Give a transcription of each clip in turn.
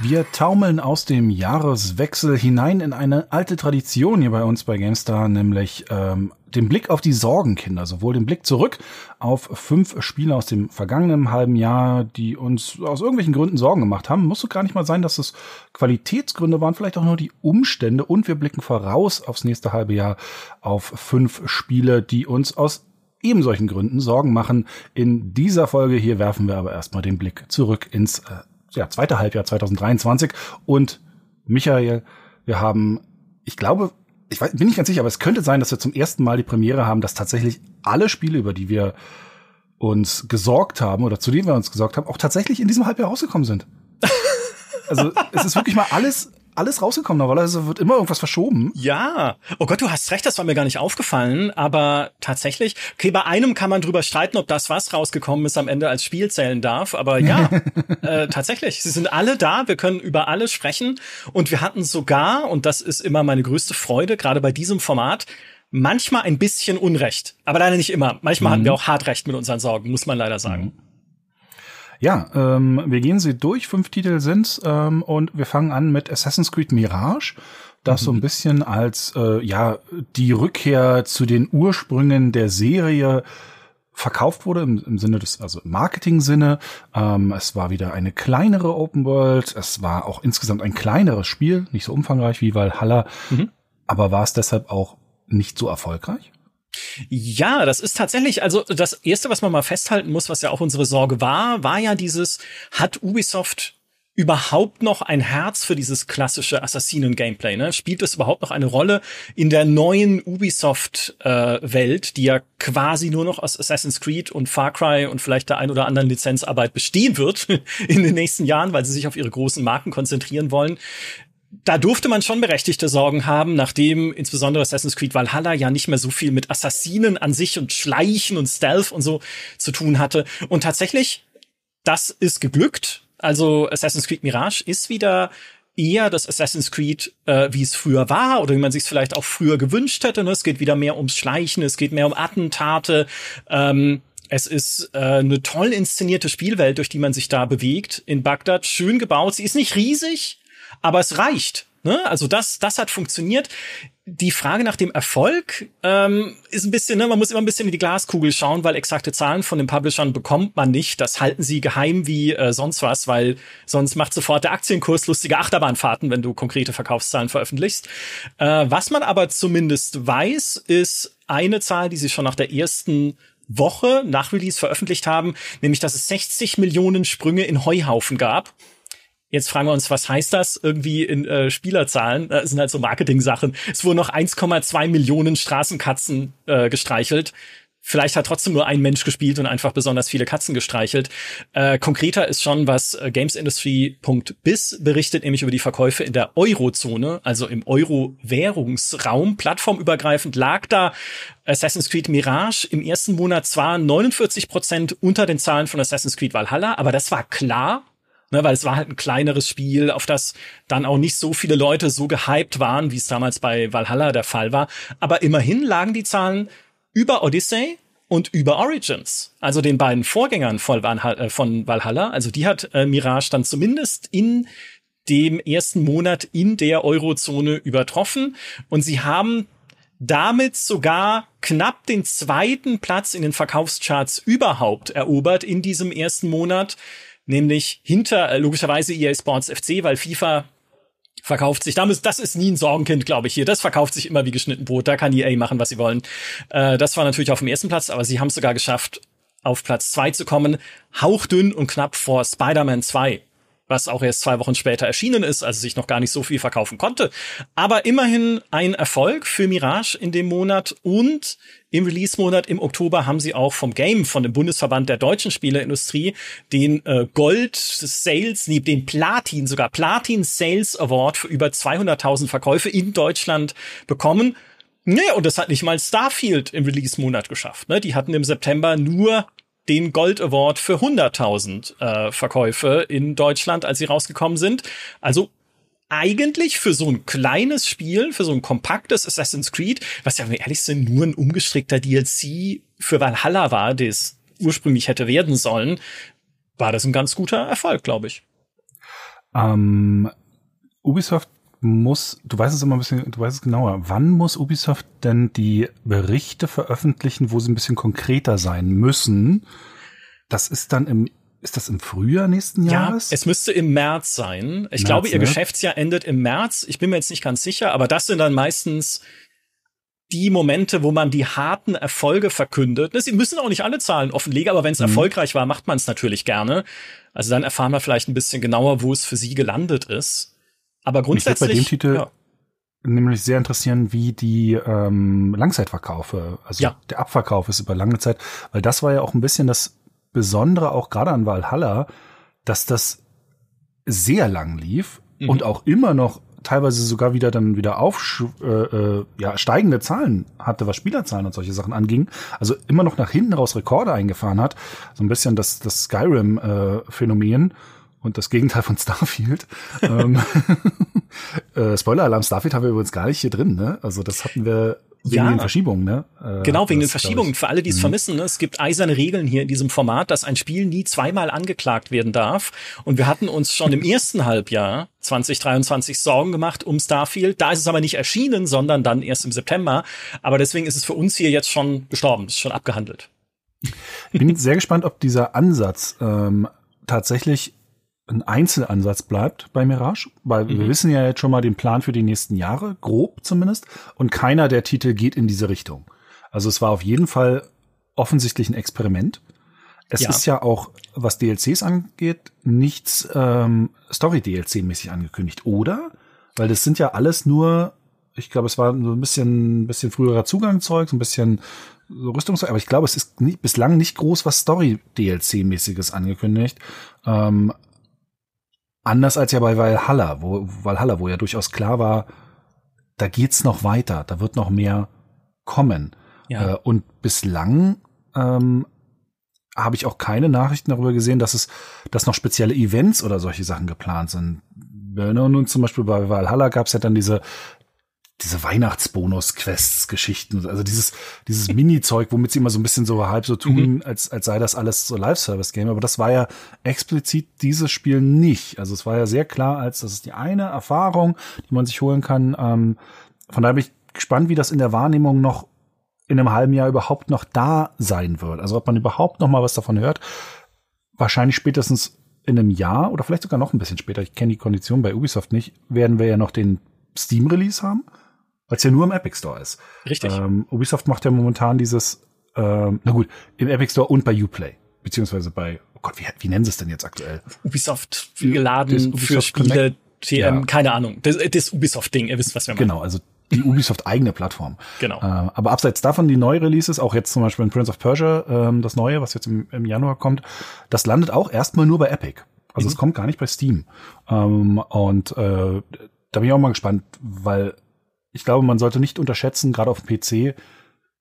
Wir taumeln aus dem Jahreswechsel hinein in eine alte Tradition hier bei uns bei GameStar, nämlich ähm, den Blick auf die Sorgenkinder, sowohl den Blick zurück auf fünf Spiele aus dem vergangenen halben Jahr, die uns aus irgendwelchen Gründen Sorgen gemacht haben. Muss so gar nicht mal sein, dass es Qualitätsgründe waren, vielleicht auch nur die Umstände. Und wir blicken voraus aufs nächste halbe Jahr auf fünf Spiele, die uns aus eben solchen Gründen Sorgen machen. In dieser Folge hier werfen wir aber erstmal den Blick zurück ins äh, ja, zweite Halbjahr 2023. Und Michael, wir haben, ich glaube, ich weiß, bin nicht ganz sicher, aber es könnte sein, dass wir zum ersten Mal die Premiere haben, dass tatsächlich alle Spiele, über die wir uns gesorgt haben oder zu denen wir uns gesorgt haben, auch tatsächlich in diesem Halbjahr rausgekommen sind. also es ist wirklich mal alles alles rausgekommen. Normalerweise wird immer irgendwas verschoben. Ja. Oh Gott, du hast recht, das war mir gar nicht aufgefallen. Aber tatsächlich, okay, bei einem kann man drüber streiten, ob das, was rausgekommen ist, am Ende als Spiel zählen darf. Aber ja, äh, tatsächlich, sie sind alle da. Wir können über alles sprechen. Und wir hatten sogar, und das ist immer meine größte Freude, gerade bei diesem Format, manchmal ein bisschen Unrecht. Aber leider nicht immer. Manchmal mhm. hatten wir auch hart recht mit unseren Sorgen, muss man leider sagen. Mhm. Ja, ähm, wir gehen sie durch. Fünf Titel sind's ähm, und wir fangen an mit Assassin's Creed Mirage, das mhm. so ein bisschen als äh, ja die Rückkehr zu den Ursprüngen der Serie verkauft wurde im, im Sinne des also Marketing-Sinne. Ähm, es war wieder eine kleinere Open World. Es war auch insgesamt ein kleineres Spiel, nicht so umfangreich wie Valhalla, mhm. aber war es deshalb auch nicht so erfolgreich? Ja, das ist tatsächlich, also das erste, was man mal festhalten muss, was ja auch unsere Sorge war, war ja dieses, hat Ubisoft überhaupt noch ein Herz für dieses klassische Assassinen-Gameplay? Ne? Spielt es überhaupt noch eine Rolle in der neuen Ubisoft-Welt, äh, die ja quasi nur noch aus Assassin's Creed und Far Cry und vielleicht der ein oder anderen Lizenzarbeit bestehen wird in den nächsten Jahren, weil sie sich auf ihre großen Marken konzentrieren wollen? Da durfte man schon berechtigte Sorgen haben, nachdem insbesondere Assassin's Creed Valhalla ja nicht mehr so viel mit Assassinen an sich und Schleichen und Stealth und so zu tun hatte. Und tatsächlich, das ist geglückt. Also Assassin's Creed Mirage ist wieder eher das Assassin's Creed, äh, wie es früher war oder wie man sich es vielleicht auch früher gewünscht hätte. Ne? Es geht wieder mehr ums Schleichen, es geht mehr um Attentate. Ähm, es ist äh, eine toll inszenierte Spielwelt, durch die man sich da bewegt in Bagdad. Schön gebaut. Sie ist nicht riesig, aber es reicht. Ne? Also das, das hat funktioniert. Die Frage nach dem Erfolg ähm, ist ein bisschen, ne, man muss immer ein bisschen in die Glaskugel schauen, weil exakte Zahlen von den Publishern bekommt man nicht. Das halten sie geheim wie äh, sonst was, weil sonst macht sofort der Aktienkurs lustige Achterbahnfahrten, wenn du konkrete Verkaufszahlen veröffentlichst. Äh, was man aber zumindest weiß, ist eine Zahl, die sie schon nach der ersten Woche nach Release veröffentlicht haben, nämlich dass es 60 Millionen Sprünge in Heuhaufen gab. Jetzt fragen wir uns, was heißt das irgendwie in äh, Spielerzahlen? Das sind halt so Marketing-Sachen. Es wurden noch 1,2 Millionen Straßenkatzen äh, gestreichelt. Vielleicht hat trotzdem nur ein Mensch gespielt und einfach besonders viele Katzen gestreichelt. Äh, konkreter ist schon, was äh, GamesIndustry.biz berichtet, nämlich über die Verkäufe in der Eurozone, also im Euro-Währungsraum. Plattformübergreifend lag da Assassin's Creed Mirage im ersten Monat zwar 49 Prozent unter den Zahlen von Assassin's Creed Valhalla, aber das war klar, ne, weil es war halt ein kleineres Spiel, auf das dann auch nicht so viele Leute so gehypt waren, wie es damals bei Valhalla der Fall war. Aber immerhin lagen die Zahlen über Odyssey und über Origins, also den beiden Vorgängern von Valhalla. Also die hat äh, Mirage dann zumindest in dem ersten Monat in der Eurozone übertroffen und sie haben damit sogar knapp den zweiten Platz in den Verkaufscharts überhaupt erobert in diesem ersten Monat, nämlich hinter äh, logischerweise EA Sports FC, weil FIFA verkauft sich. Das ist nie ein Sorgenkind, glaube ich, hier. Das verkauft sich immer wie geschnitten Brot. Da kann EA machen, was sie wollen. Äh, das war natürlich auf dem ersten Platz, aber sie haben es sogar geschafft, auf Platz zwei zu kommen. Hauchdünn und knapp vor Spider-Man 2 was auch erst zwei Wochen später erschienen ist, also sich noch gar nicht so viel verkaufen konnte. Aber immerhin ein Erfolg für Mirage in dem Monat und im Release-Monat im Oktober haben sie auch vom Game, von dem Bundesverband der deutschen Spieleindustrie, den äh, Gold Sales, nee, den Platin, sogar Platin Sales Award für über 200.000 Verkäufe in Deutschland bekommen. Nee, und das hat nicht mal Starfield im Release-Monat geschafft. Ne? Die hatten im September nur den Gold Award für 100.000 äh, Verkäufe in Deutschland, als sie rausgekommen sind. Also eigentlich für so ein kleines Spiel, für so ein kompaktes Assassin's Creed, was ja, wenn wir ehrlich sind, nur ein umgestrickter DLC für Valhalla war, das ursprünglich hätte werden sollen, war das ein ganz guter Erfolg, glaube ich. Ähm, Ubisoft muss, du weißt es immer ein bisschen, du weißt es genauer, wann muss Ubisoft denn die Berichte veröffentlichen, wo sie ein bisschen konkreter sein müssen? Das ist dann im, ist das im Frühjahr nächsten Jahres? Ja, es müsste im März sein. Ich März, glaube, ihr ne? Geschäftsjahr endet im März. Ich bin mir jetzt nicht ganz sicher, aber das sind dann meistens die Momente, wo man die harten Erfolge verkündet. Sie müssen auch nicht alle Zahlen offenlegen, aber wenn es mhm. erfolgreich war, macht man es natürlich gerne. Also dann erfahren wir vielleicht ein bisschen genauer, wo es für sie gelandet ist. Aber grundsätzlich. Mich bei dem Titel ja. nämlich sehr interessieren, wie die ähm, Langzeitverkaufe, also ja. der Abverkauf ist über lange Zeit, weil das war ja auch ein bisschen das Besondere, auch gerade an Valhalla, dass das sehr lang lief mhm. und auch immer noch teilweise sogar wieder dann wieder auf äh, äh, ja steigende Zahlen hatte, was Spielerzahlen und solche Sachen anging. Also immer noch nach hinten raus Rekorde eingefahren hat. So ein bisschen das das Skyrim äh, und das Gegenteil von Starfield. ähm, äh, Spoiler-Alarm, Starfield haben wir übrigens gar nicht hier drin, ne? Also das hatten wir wegen ja. den Verschiebungen, ne? Äh, genau, wegen den Verschiebungen. Für alle, die es mhm. vermissen, ne? es gibt eiserne Regeln hier in diesem Format, dass ein Spiel nie zweimal angeklagt werden darf. Und wir hatten uns schon im ersten Halbjahr 2023 Sorgen gemacht um Starfield. Da ist es aber nicht erschienen, sondern dann erst im September. Aber deswegen ist es für uns hier jetzt schon gestorben, ist schon abgehandelt. Ich bin sehr gespannt, ob dieser Ansatz ähm, tatsächlich ein Einzelansatz bleibt bei Mirage, weil mhm. wir wissen ja jetzt schon mal den Plan für die nächsten Jahre, grob zumindest, und keiner der Titel geht in diese Richtung. Also es war auf jeden Fall offensichtlich ein Experiment. Es ja. ist ja auch, was DLCs angeht, nichts ähm, Story-DLC-mäßig angekündigt, oder? Weil das sind ja alles nur, ich glaube, es war so ein bisschen, bisschen früherer Zugangszeug, so ein bisschen so Rüstungszeug, aber ich glaube, es ist nie, bislang nicht groß was Story-DLC-mäßiges angekündigt. Ähm, Anders als ja bei Valhalla, wo Valhalla, wo ja durchaus klar war, da geht's noch weiter, da wird noch mehr kommen. Ja. Äh, und bislang ähm, habe ich auch keine Nachrichten darüber gesehen, dass es, dass noch spezielle Events oder solche Sachen geplant sind. Wir erinnern uns zum Beispiel bei Valhalla gab es ja dann diese diese Weihnachtsbonus-Quests-Geschichten, also dieses, dieses Mini-Zeug, womit sie immer so ein bisschen so halb so tun, mhm. als, als sei das alles so Live-Service-Game. Aber das war ja explizit dieses Spiel nicht. Also es war ja sehr klar, als das ist die eine Erfahrung, die man sich holen kann. Ähm, von daher bin ich gespannt, wie das in der Wahrnehmung noch in einem halben Jahr überhaupt noch da sein wird. Also ob man überhaupt noch mal was davon hört. Wahrscheinlich spätestens in einem Jahr oder vielleicht sogar noch ein bisschen später. Ich kenne die Kondition bei Ubisoft nicht. Werden wir ja noch den Steam-Release haben weil es ja nur im Epic Store ist. Richtig. Ähm, Ubisoft macht ja momentan dieses, ähm, na gut, im Epic Store und bei Uplay, beziehungsweise bei, oh Gott, wie, wie nennen sie es denn jetzt aktuell? Ubisoft geladen Ubisoft für Spiele, TM, ja. keine Ahnung. Das, das Ubisoft-Ding, ihr wisst, was wir meinen. Genau, also die Ubisoft eigene Plattform. Genau. Äh, aber abseits davon die neue Releases, auch jetzt zum Beispiel in Prince of Persia, ähm, das neue, was jetzt im, im Januar kommt, das landet auch erstmal nur bei Epic. Also mhm. es kommt gar nicht bei Steam. Ähm, und äh, da bin ich auch mal gespannt, weil ich glaube, man sollte nicht unterschätzen, gerade auf dem PC,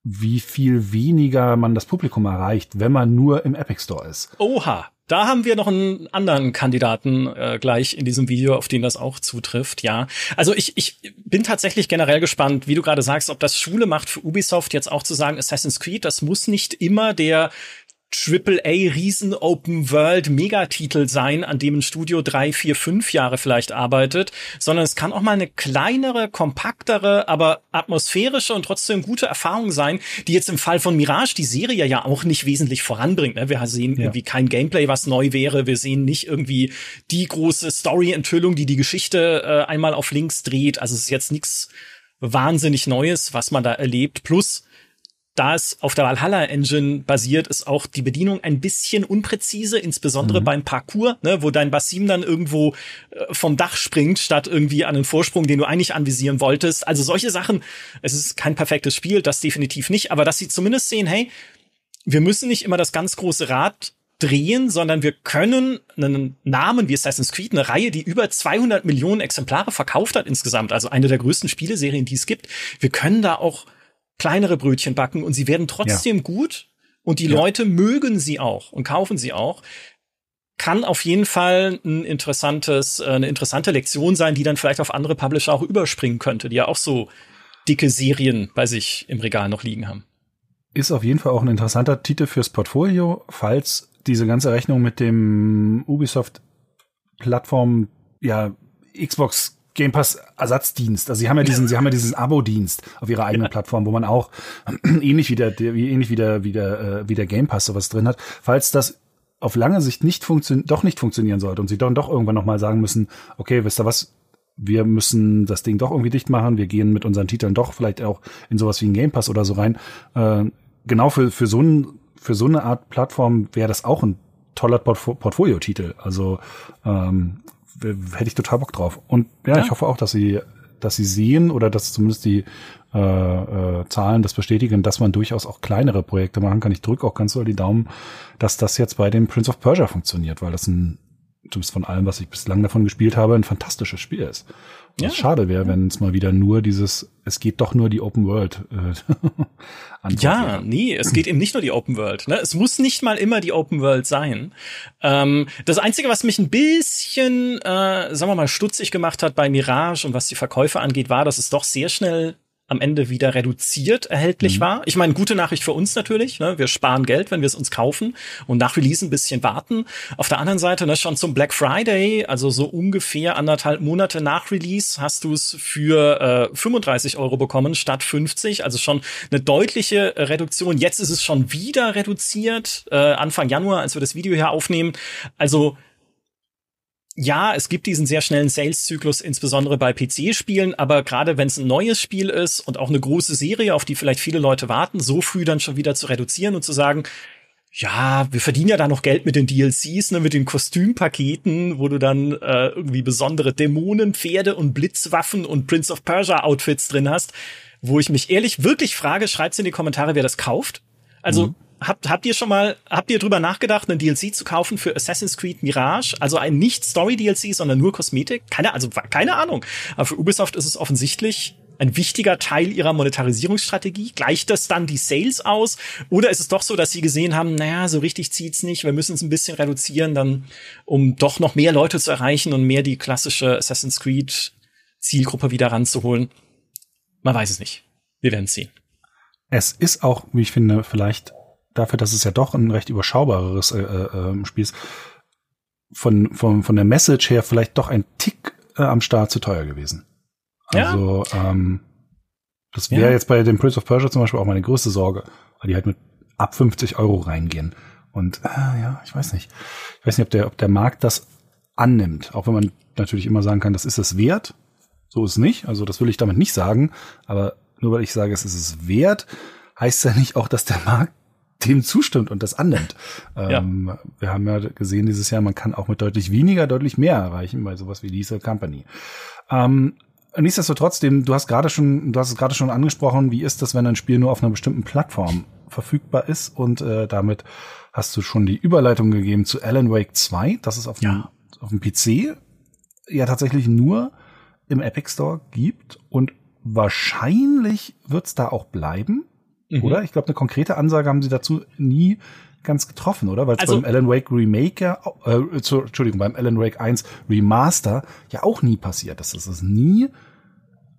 wie viel weniger man das Publikum erreicht, wenn man nur im Epic Store ist. Oha, da haben wir noch einen anderen Kandidaten äh, gleich in diesem Video, auf den das auch zutrifft. Ja, also ich, ich bin tatsächlich generell gespannt, wie du gerade sagst, ob das Schule macht für Ubisoft jetzt auch zu sagen, Assassin's Creed, das muss nicht immer der AAA Riesen Open World Megatitel sein, an dem ein Studio drei, vier, fünf Jahre vielleicht arbeitet, sondern es kann auch mal eine kleinere, kompaktere, aber atmosphärische und trotzdem gute Erfahrung sein, die jetzt im Fall von Mirage die Serie ja auch nicht wesentlich voranbringt. Ne? Wir sehen ja. irgendwie kein Gameplay, was neu wäre. Wir sehen nicht irgendwie die große Story-Enthüllung, die die Geschichte äh, einmal auf links dreht. Also es ist jetzt nichts wahnsinnig Neues, was man da erlebt. Plus da es auf der Valhalla Engine basiert, ist auch die Bedienung ein bisschen unpräzise, insbesondere mhm. beim Parcours, ne, wo dein Basim dann irgendwo äh, vom Dach springt, statt irgendwie an den Vorsprung, den du eigentlich anvisieren wolltest. Also solche Sachen. Es ist kein perfektes Spiel, das definitiv nicht, aber dass sie zumindest sehen, hey, wir müssen nicht immer das ganz große Rad drehen, sondern wir können einen Namen wie Assassin's Creed, eine Reihe, die über 200 Millionen Exemplare verkauft hat insgesamt, also eine der größten Spieleserien, die es gibt. Wir können da auch kleinere Brötchen backen und sie werden trotzdem ja. gut und die ja. Leute mögen sie auch und kaufen sie auch. Kann auf jeden Fall ein interessantes, äh, eine interessante Lektion sein, die dann vielleicht auf andere Publisher auch überspringen könnte, die ja auch so dicke Serien bei sich im Regal noch liegen haben. Ist auf jeden Fall auch ein interessanter Titel fürs Portfolio, falls diese ganze Rechnung mit dem Ubisoft Plattform, ja, Xbox Game Pass Ersatzdienst. Also sie haben ja diesen, sie haben ja diesen Abo-Dienst auf ihrer eigenen ja. Plattform, wo man auch ähnlich wie der, wie, ähnlich wie der, wie der, äh, wie der Game Pass sowas drin hat. Falls das auf lange Sicht nicht funktioniert, doch nicht funktionieren sollte und sie dann doch irgendwann nochmal sagen müssen, okay, wisst ihr was, wir müssen das Ding doch irgendwie dicht machen, wir gehen mit unseren Titeln doch vielleicht auch in sowas wie ein Game Pass oder so rein. Äh, genau für, für so ein, für so eine Art Plattform wäre das auch ein toller Portfolio-Titel. Also ähm, hätte ich total Bock drauf. Und ja, ja, ich hoffe auch, dass sie, dass sie sehen oder dass zumindest die äh, äh, Zahlen das bestätigen, dass man durchaus auch kleinere Projekte machen kann. Ich drücke auch ganz doll die Daumen, dass das jetzt bei dem Prince of Persia funktioniert, weil das ein, zumindest von allem, was ich bislang davon gespielt habe, ein fantastisches Spiel ist. Ja. schade wäre, wenn es mal wieder nur dieses, es geht doch nur die Open World. Äh, ja, nee, es geht eben nicht nur die Open World. Ne? Es muss nicht mal immer die Open World sein. Ähm, das Einzige, was mich ein bisschen, äh, sagen wir mal, stutzig gemacht hat bei Mirage und was die Verkäufe angeht, war, dass es doch sehr schnell am Ende wieder reduziert erhältlich mhm. war. Ich meine, gute Nachricht für uns natürlich. Ne? Wir sparen Geld, wenn wir es uns kaufen und nach Release ein bisschen warten. Auf der anderen Seite, ne, schon zum Black Friday, also so ungefähr anderthalb Monate nach Release, hast du es für äh, 35 Euro bekommen statt 50. Also schon eine deutliche Reduktion. Jetzt ist es schon wieder reduziert, äh, Anfang Januar, als wir das Video hier aufnehmen. Also ja, es gibt diesen sehr schnellen Sales-Zyklus, insbesondere bei PC-Spielen, aber gerade wenn es ein neues Spiel ist und auch eine große Serie, auf die vielleicht viele Leute warten, so früh dann schon wieder zu reduzieren und zu sagen, ja, wir verdienen ja da noch Geld mit den DLCs, ne, mit den Kostümpaketen, wo du dann äh, irgendwie besondere Dämonen, Pferde und Blitzwaffen und Prince of Persia Outfits drin hast, wo ich mich ehrlich wirklich frage, schreibt's in die Kommentare, wer das kauft. Also mhm habt, habt ihr schon mal, habt ihr drüber nachgedacht, einen DLC zu kaufen für Assassin's Creed Mirage? Also ein nicht Story-DLC, sondern nur Kosmetik? Keine, also keine Ahnung. Aber für Ubisoft ist es offensichtlich ein wichtiger Teil ihrer Monetarisierungsstrategie? Gleicht das dann die Sales aus? Oder ist es doch so, dass sie gesehen haben, naja, so richtig zieht's nicht, wir müssen es ein bisschen reduzieren, dann, um doch noch mehr Leute zu erreichen und mehr die klassische Assassin's Creed Zielgruppe wieder ranzuholen? Man weiß es nicht. Wir werden sehen. Es ist auch, wie ich finde, vielleicht dafür, dass es ja doch ein recht überschaubares äh, äh, ähm, Spiel ist, von, von, von der Message her vielleicht doch ein Tick äh, am Start zu teuer gewesen. Also, ja. ähm, das wäre ja. jetzt bei dem Prince of Persia zum Beispiel auch meine größte Sorge, weil die halt mit ab 50 Euro reingehen. Und äh, ja, ich weiß nicht. Ich weiß nicht, ob der, ob der Markt das annimmt. Auch wenn man natürlich immer sagen kann, das ist es wert. So ist es nicht. Also das will ich damit nicht sagen. Aber nur weil ich sage, es ist es wert, heißt ja nicht auch, dass der Markt dem zustimmt und das annimmt. Ja. Ähm, wir haben ja gesehen dieses Jahr, man kann auch mit deutlich weniger, deutlich mehr erreichen bei sowas wie Diesel Company. Ähm, nichtsdestotrotz, du hast gerade schon, du hast es gerade schon angesprochen, wie ist das, wenn ein Spiel nur auf einer bestimmten Plattform verfügbar ist und äh, damit hast du schon die Überleitung gegeben zu Alan Wake 2, das ist auf dem, ja. auf dem PC ja tatsächlich nur im Epic Store gibt und wahrscheinlich wird's da auch bleiben, mhm. oder? Ich glaube, eine konkrete Ansage haben sie dazu nie ganz getroffen, oder? Weil es also, beim Alan Wake Remake, äh, Entschuldigung, beim Alan Wake 1 Remaster ja auch nie passiert ist. Es ist nie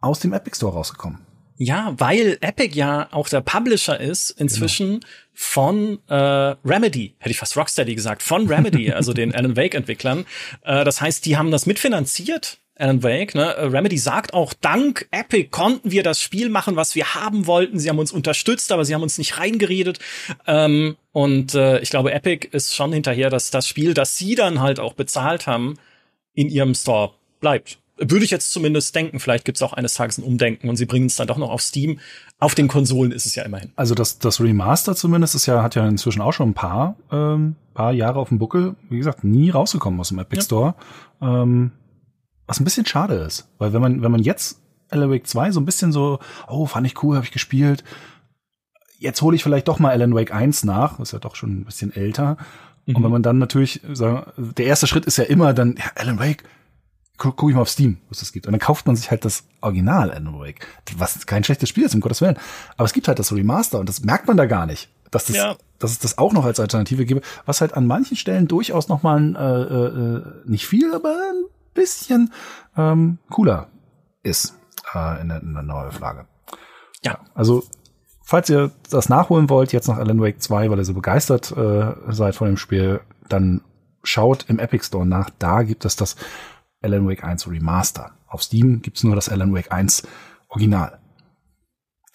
aus dem Epic Store rausgekommen. Ja, weil Epic ja auch der Publisher ist inzwischen genau. von äh, Remedy, hätte ich fast Rocksteady gesagt, von Remedy, also den Alan Wake Entwicklern. Äh, das heißt, die haben das mitfinanziert Alan Wake. Ne? Äh, Remedy sagt auch, dank Epic konnten wir das Spiel machen, was wir haben wollten. Sie haben uns unterstützt, aber sie haben uns nicht reingeredet. Ähm, und äh, ich glaube, Epic ist schon hinterher, dass das Spiel, das sie dann halt auch bezahlt haben, in ihrem Store bleibt. Würde ich jetzt zumindest denken. Vielleicht gibt es auch eines Tages ein Umdenken und sie bringen es dann doch noch auf Steam. Auf den Konsolen ist es ja immerhin. Also das, das Remaster zumindest ist ja, hat ja inzwischen auch schon ein paar, ähm, paar Jahre auf dem Buckel. Wie gesagt, nie rausgekommen aus dem Epic ja. Store. Ähm, was ein bisschen schade ist, weil wenn man, wenn man jetzt Alan Wake 2 so ein bisschen so, oh, fand ich cool, habe ich gespielt. Jetzt hole ich vielleicht doch mal Alan Wake 1 nach, ist ja doch schon ein bisschen älter. Mhm. Und wenn man dann natürlich, der erste Schritt ist ja immer dann, ja, Alan Wake, guck, guck ich mal auf Steam, was es gibt. Und dann kauft man sich halt das Original Alan Wake, was kein schlechtes Spiel ist, um Gottes Willen. Aber es gibt halt das Remaster und das merkt man da gar nicht, dass das, ja. dass es das auch noch als Alternative gibt, was halt an manchen Stellen durchaus noch mal ein, äh, äh, nicht viel, aber ein bisschen ähm, cooler ist äh, in, der, in der Neuauflage. Ja. Also, falls ihr das nachholen wollt, jetzt nach Alan Wake 2, weil ihr so begeistert äh, seid von dem Spiel, dann schaut im Epic Store nach. Da gibt es das Alan Wake 1 Remaster. Auf Steam gibt's nur das Alan Wake 1 Original.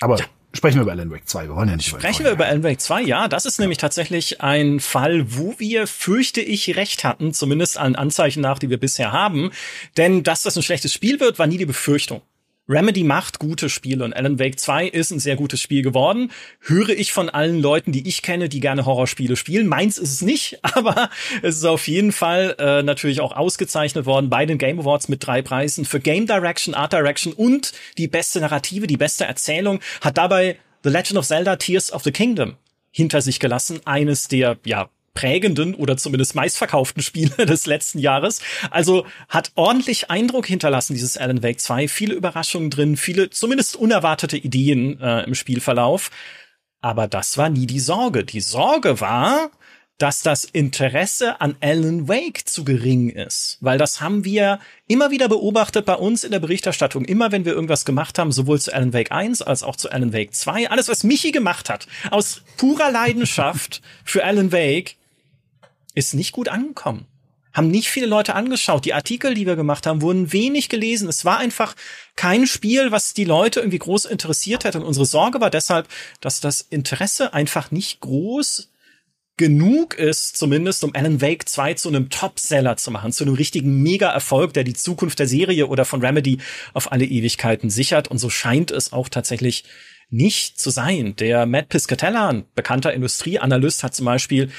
Aber ja. Sprechen wir über Alan Wake 2. Wir wollen ja nicht Sprechen wir über Alan Wake 2, ja. Das ist ja. nämlich tatsächlich ein Fall, wo wir, fürchte ich, recht hatten, zumindest an Anzeichen nach, die wir bisher haben. Denn dass das ein schlechtes Spiel wird, war nie die Befürchtung. Remedy macht gute Spiele und Alan Wake 2 ist ein sehr gutes Spiel geworden. Höre ich von allen Leuten, die ich kenne, die gerne Horrorspiele spielen. Meins ist es nicht, aber es ist auf jeden Fall äh, natürlich auch ausgezeichnet worden bei den Game Awards mit drei Preisen für Game Direction, Art Direction und die beste Narrative, die beste Erzählung. Hat dabei The Legend of Zelda Tears of the Kingdom hinter sich gelassen. Eines der, ja, prägenden oder zumindest meistverkauften Spiele des letzten Jahres. Also hat ordentlich Eindruck hinterlassen, dieses Alan Wake 2. Viele Überraschungen drin, viele zumindest unerwartete Ideen äh, im Spielverlauf. Aber das war nie die Sorge. Die Sorge war, dass das Interesse an Alan Wake zu gering ist. Weil das haben wir immer wieder beobachtet bei uns in der Berichterstattung. Immer wenn wir irgendwas gemacht haben, sowohl zu Alan Wake 1 als auch zu Alan Wake 2. Alles, was Michi gemacht hat, aus purer Leidenschaft für Alan Wake, ist nicht gut angekommen. Haben nicht viele Leute angeschaut. Die Artikel, die wir gemacht haben, wurden wenig gelesen. Es war einfach kein Spiel, was die Leute irgendwie groß interessiert hätte. Und unsere Sorge war deshalb, dass das Interesse einfach nicht groß genug ist, zumindest um Alan Wake 2 zu einem Topseller zu machen, zu einem richtigen Mega-Erfolg, der die Zukunft der Serie oder von Remedy auf alle Ewigkeiten sichert. Und so scheint es auch tatsächlich nicht zu sein. Der Matt Piscatella, ein bekannter Industrieanalyst, hat zum Beispiel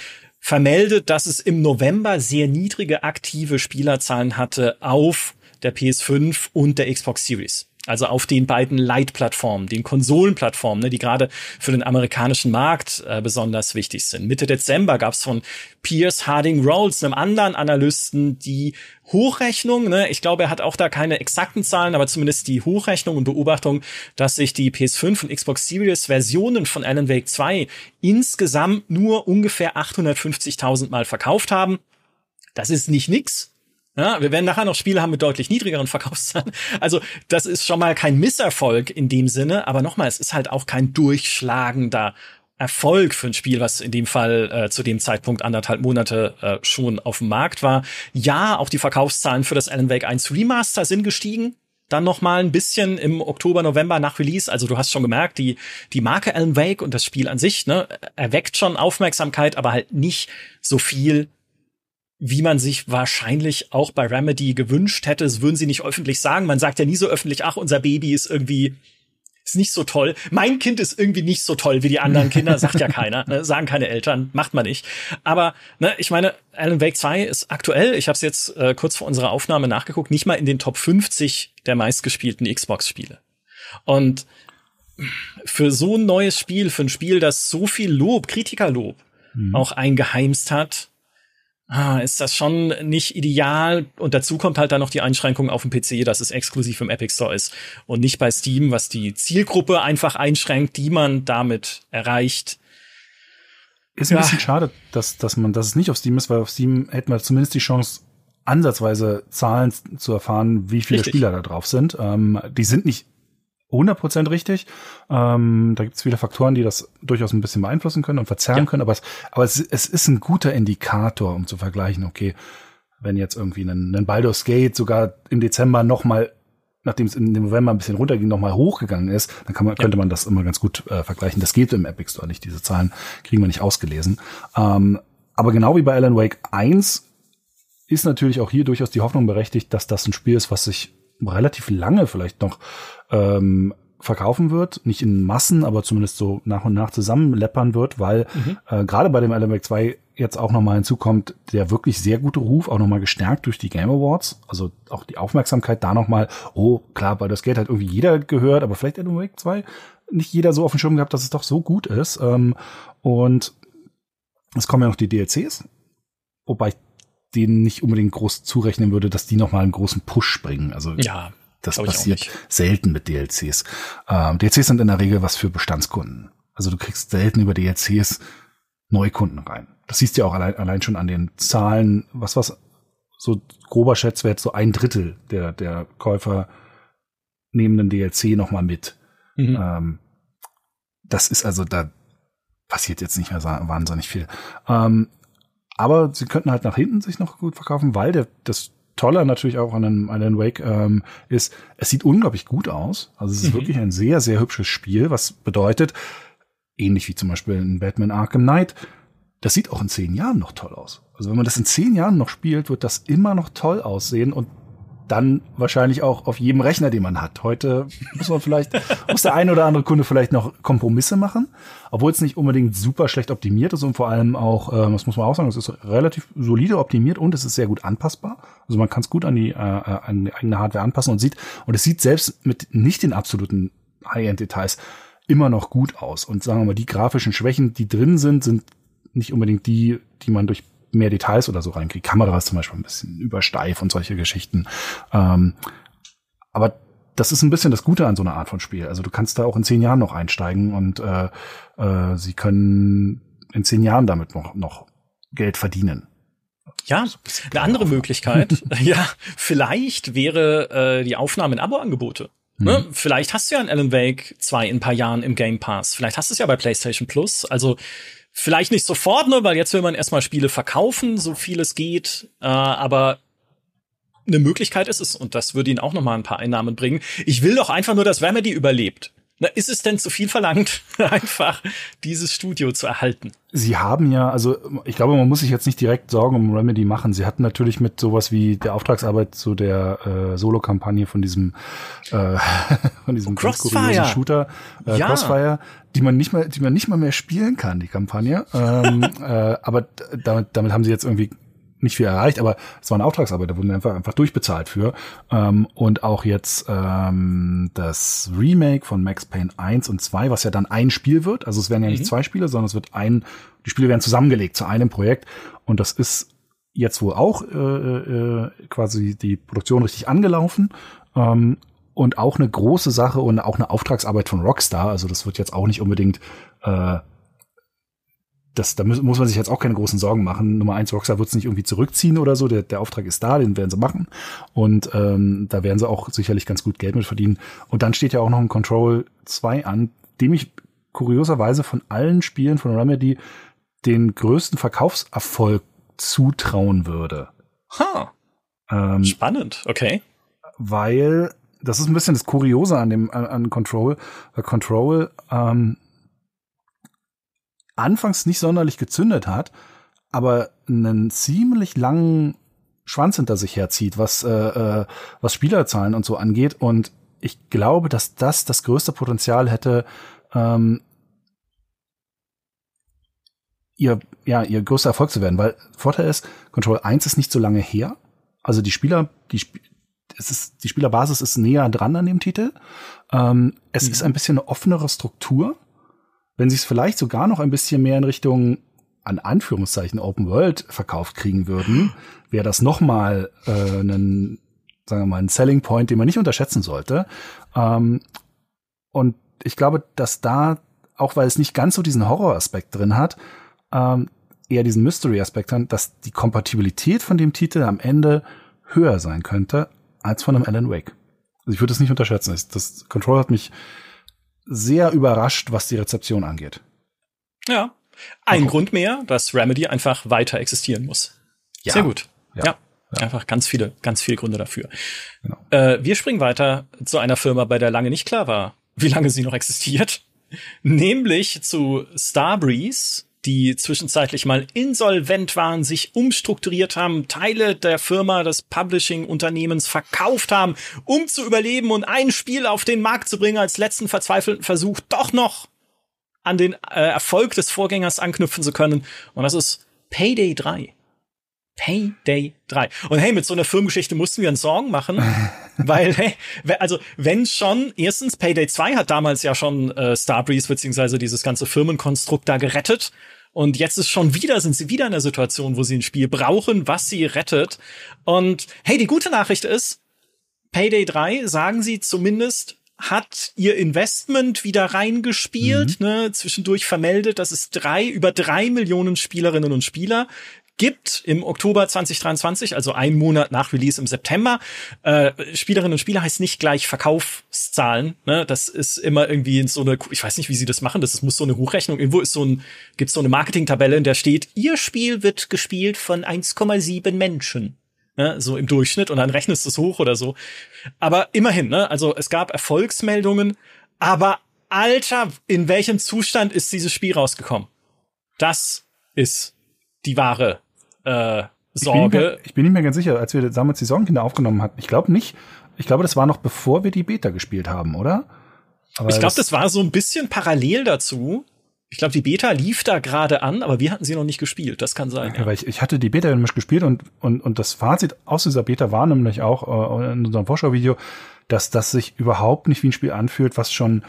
vermeldet, dass es im November sehr niedrige aktive Spielerzahlen hatte auf der PS5 und der Xbox Series. Also auf den beiden Light-Plattformen, den Konsolenplattformen, ne, die gerade für den amerikanischen Markt äh, besonders wichtig sind. Mitte Dezember gab es von Pierce Harding Rolls, einem anderen Analysten, die Hochrechnung, ne, ich glaube, er hat auch da keine exakten Zahlen, aber zumindest die Hochrechnung und Beobachtung, dass sich die PS5 und Xbox Series Versionen von Alan Wake 2 insgesamt nur ungefähr 850.000 Mal verkauft haben. Das ist nicht nix, ja, wir werden nachher noch Spiele haben mit deutlich niedrigeren Verkaufszahlen. Also das ist schon mal kein Misserfolg in dem Sinne, aber nochmal, es ist halt auch kein durchschlagender Erfolg für ein Spiel, was in dem Fall äh, zu dem Zeitpunkt anderthalb Monate äh, schon auf dem Markt war. Ja, auch die Verkaufszahlen für das Alan Wake 1 Remaster sind gestiegen. Dann noch mal ein bisschen im Oktober, November nach Release. Also du hast schon gemerkt, die, die Marke Alan Wake und das Spiel an sich, ne, erweckt schon Aufmerksamkeit, aber halt nicht so viel wie man sich wahrscheinlich auch bei Remedy gewünscht hätte. Das würden sie nicht öffentlich sagen. Man sagt ja nie so öffentlich, ach, unser Baby ist irgendwie ist nicht so toll. Mein Kind ist irgendwie nicht so toll wie die anderen Kinder, sagt ja keiner, ne? sagen keine Eltern, macht man nicht. Aber ne, ich meine, Alan Wake 2 ist aktuell, ich habe es jetzt äh, kurz vor unserer Aufnahme nachgeguckt, nicht mal in den Top 50 der meistgespielten Xbox-Spiele. Und für so ein neues Spiel, für ein Spiel, das so viel Lob, Kritikerlob mhm. auch eingeheimst hat, ah, ist das schon nicht ideal. Und dazu kommt halt dann noch die Einschränkung auf dem PC, dass es exklusiv im Epic Store ist und nicht bei Steam, was die Zielgruppe einfach einschränkt, die man damit erreicht. Ist ein ja. bisschen schade, dass, dass man, dass es nicht auf Steam ist, weil auf Steam hätten wir zumindest die Chance, ansatzweise Zahlen zu erfahren, wie viele Richtig. Spieler da drauf sind. Ähm, die sind nicht 100% richtig. Ähm, da gibt es viele Faktoren, die das durchaus ein bisschen beeinflussen können und verzerren ja. können, aber, es, aber es, es ist ein guter Indikator, um zu vergleichen, okay, wenn jetzt irgendwie ein, ein Baldur's Gate sogar im Dezember noch mal nachdem es im November ein bisschen runterging, noch mal hochgegangen ist, dann kann man, ja. könnte man das immer ganz gut äh, vergleichen. Das geht im Epic Store nicht. Diese Zahlen kriegen wir nicht ausgelesen. Ähm, aber genau wie bei Alan Wake 1 ist natürlich auch hier durchaus die Hoffnung berechtigt, dass das ein Spiel ist, was sich relativ lange vielleicht noch ähm, verkaufen wird, nicht in Massen, aber zumindest so nach und nach zusammenleppern wird, weil mhm. äh, gerade bei dem Element 2 jetzt auch nochmal hinzukommt, der wirklich sehr gute Ruf, auch nochmal gestärkt durch die Game Awards, also auch die Aufmerksamkeit da nochmal, oh klar, bei das Geld hat irgendwie jeder gehört, aber vielleicht Element 2 nicht jeder so auf dem Schirm gehabt, dass es doch so gut ist. Ähm, und es kommen ja noch die DLCs, wobei ich denen nicht unbedingt groß zurechnen würde, dass die nochmal einen großen Push bringen. Also ja, das passiert selten mit DLCs. Ähm, DLCs sind in der Regel was für Bestandskunden. Also du kriegst selten über DLCs Neukunden rein. Das siehst du ja auch allein, allein schon an den Zahlen, was was so grober Schätzwert, so ein Drittel der, der Käufer nehmen den DLC nochmal mit. Mhm. Ähm, das ist also, da passiert jetzt nicht mehr wahnsinnig viel. Ähm, aber sie könnten halt nach hinten sich noch gut verkaufen, weil der, das Tolle natürlich auch an einem Alan Wake ähm, ist, es sieht unglaublich gut aus. Also es ist mhm. wirklich ein sehr, sehr hübsches Spiel, was bedeutet, ähnlich wie zum Beispiel in Batman Arkham Knight, das sieht auch in zehn Jahren noch toll aus. Also wenn man das in zehn Jahren noch spielt, wird das immer noch toll aussehen und dann wahrscheinlich auch auf jedem Rechner, den man hat. Heute muss man vielleicht, muss der eine oder andere Kunde vielleicht noch Kompromisse machen, obwohl es nicht unbedingt super schlecht optimiert ist und vor allem auch, äh, das muss man auch sagen, es ist relativ solide optimiert und es ist sehr gut anpassbar. Also man kann es gut an die, äh, an die eigene Hardware anpassen und sieht, und es sieht selbst mit nicht den absoluten High-End-Details immer noch gut aus. Und sagen wir mal, die grafischen Schwächen, die drin sind, sind nicht unbedingt die, die man durch mehr Details oder so reinkriegt. Kamera ist zum Beispiel ein bisschen übersteif und solche Geschichten. Ähm, aber das ist ein bisschen das Gute an so einer Art von Spiel. Also du kannst da auch in zehn Jahren noch einsteigen und äh, äh, sie können in zehn Jahren damit noch, noch Geld verdienen. Ja, eine andere Möglichkeit, ja, vielleicht wäre äh, die Aufnahme in Abo-Angebote. Ne? Mhm. Vielleicht hast du ja ein Alan Wake 2 in ein paar Jahren im Game Pass. Vielleicht hast du es ja bei PlayStation Plus. Also Vielleicht nicht sofort, ne, weil jetzt will man erstmal Spiele verkaufen, so viel es geht, äh, aber eine Möglichkeit ist es und das würde ihn auch noch mal ein paar Einnahmen bringen. Ich will doch einfach nur, dass Remedy überlebt. Na, ist es denn zu viel verlangt, einfach dieses Studio zu erhalten? Sie haben ja, also ich glaube, man muss sich jetzt nicht direkt Sorgen um Remedy machen. Sie hatten natürlich mit sowas wie der Auftragsarbeit zu der äh, Solo-Kampagne von diesem äh, von diesem Crossfire. Shooter äh, ja. Crossfire, die man nicht mal, die man nicht mal mehr spielen kann, die Kampagne. ähm, äh, aber damit, damit haben sie jetzt irgendwie nicht viel erreicht, aber es war eine Auftragsarbeit, da wurden einfach, einfach durchbezahlt für. Ähm, und auch jetzt ähm, das Remake von Max Payne 1 und 2, was ja dann ein Spiel wird. Also es werden ja nicht mhm. zwei Spiele, sondern es wird ein, die Spiele werden zusammengelegt zu einem Projekt. Und das ist jetzt wohl auch äh, äh, quasi die Produktion richtig angelaufen. Ähm, und auch eine große Sache und auch eine Auftragsarbeit von Rockstar. Also das wird jetzt auch nicht unbedingt äh, das, da muss, muss man sich jetzt auch keine großen Sorgen machen. Nummer eins, Rockstar wird es nicht irgendwie zurückziehen oder so. Der, der Auftrag ist da, den werden sie machen. Und ähm, da werden sie auch sicherlich ganz gut Geld mit verdienen. Und dann steht ja auch noch ein Control 2 an, dem ich kurioserweise von allen Spielen von Remedy den größten Verkaufserfolg zutrauen würde. Ha. Ähm, Spannend, okay. Weil das ist ein bisschen das Kuriose an dem an, Control. Weil Control ähm, anfangs nicht sonderlich gezündet hat, aber einen ziemlich langen Schwanz hinter sich herzieht, was, äh, äh, was Spielerzahlen und so angeht. Und ich glaube, dass das das größte Potenzial hätte, ähm, ihr, ja, ihr größter Erfolg zu werden, weil Vorteil ist, Control 1 ist nicht so lange her. Also die Spieler, die, es ist, die Spielerbasis ist näher dran an dem Titel. Ähm, es mhm. ist ein bisschen eine offenere Struktur. Wenn sie es vielleicht sogar noch ein bisschen mehr in Richtung an Anführungszeichen Open World verkauft kriegen würden, wäre das nochmal äh, ein, sagen wir mal, ein Selling Point, den man nicht unterschätzen sollte. Ähm, und ich glaube, dass da, auch weil es nicht ganz so diesen Horroraspekt drin hat, ähm, eher diesen Mystery-Aspekt hat, dass die Kompatibilität von dem Titel am Ende höher sein könnte als von einem Alan Wake. Also ich würde es nicht unterschätzen. Das Control hat mich sehr überrascht, was die Rezeption angeht. Ja. Ein okay. Grund mehr, dass Remedy einfach weiter existieren muss. Ja. Sehr gut. Ja. ja. ja. Einfach ganz viele, ganz viele Gründe dafür. Genau. Äh, wir springen weiter zu einer Firma, bei der lange nicht klar war, wie lange sie noch existiert. Nämlich zu Starbreeze, die zwischenzeitlich mal insolvent waren, sich umstrukturiert haben, Teile der Firma des Publishing-Unternehmens verkauft haben, um zu überleben und ein Spiel auf den Markt zu bringen, als letzten verzweifelten Versuch doch noch an den äh, Erfolg des Vorgängers anknüpfen zu können. Und das ist Payday 3. Payday 3. Und hey, mit so einer Firmengeschichte mussten wir einen Song machen, weil, hey, also wenn schon, erstens, Payday 2 hat damals ja schon äh, Starbreeze beziehungsweise dieses ganze Firmenkonstrukt da gerettet. Und jetzt ist schon wieder, sind sie wieder in der Situation, wo sie ein Spiel brauchen, was sie rettet. Und hey, die gute Nachricht ist, Payday 3, sagen sie zumindest, hat ihr Investment wieder reingespielt, mhm. ne, zwischendurch vermeldet, dass es drei, über drei Millionen Spielerinnen und Spieler gibt im Oktober 2023, also ein Monat nach Release im September. Äh, Spielerinnen und Spieler heißt nicht gleich Verkaufszahlen. Ne? Das ist immer irgendwie so eine, ich weiß nicht, wie sie das machen. Das muss so eine Hochrechnung. Irgendwo ist so ein, gibt's so eine Marketingtabelle, in der steht, ihr Spiel wird gespielt von 1,7 Menschen. Ne? So im Durchschnitt und dann rechnest du es hoch oder so. Aber immerhin, ne? Also es gab Erfolgsmeldungen, aber Alter, in welchem Zustand ist dieses Spiel rausgekommen? Das ist die wahre äh, Sorge. Ich bin, mehr, ich bin, nicht mehr ganz sicher, als wir damals die Sorgenkinder aufgenommen hatten. Ich glaube nicht. Ich glaube, das war noch bevor wir die Beta gespielt haben, oder? Aber ich glaube, das war so ein bisschen parallel dazu. Ich glaube, die Beta lief da gerade an, aber wir hatten sie noch nicht gespielt. Das kann sein. Ja, ja. Weil ich, ich hatte die Beta nämlich gespielt und, und, und das Fazit aus dieser Beta war nämlich auch äh, in unserem Vorschauvideo, dass das sich überhaupt nicht wie ein Spiel anfühlt, was schon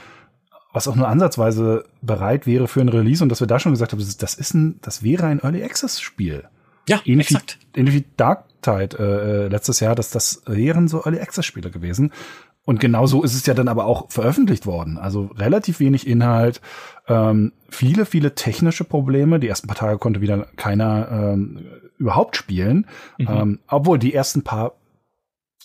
was auch nur ansatzweise bereit wäre für ein Release und dass wir da schon gesagt haben, das ist ein, das wäre ein Early Access Spiel. Ja, ähnlich exakt. Wie, ähnlich wie Dark Tide äh, letztes Jahr, dass das wären so Early Access Spiele gewesen. Und genau so ist es ja dann aber auch veröffentlicht worden. Also relativ wenig Inhalt, ähm, viele, viele technische Probleme. Die ersten paar Tage konnte wieder keiner ähm, überhaupt spielen. Mhm. Ähm, obwohl die ersten paar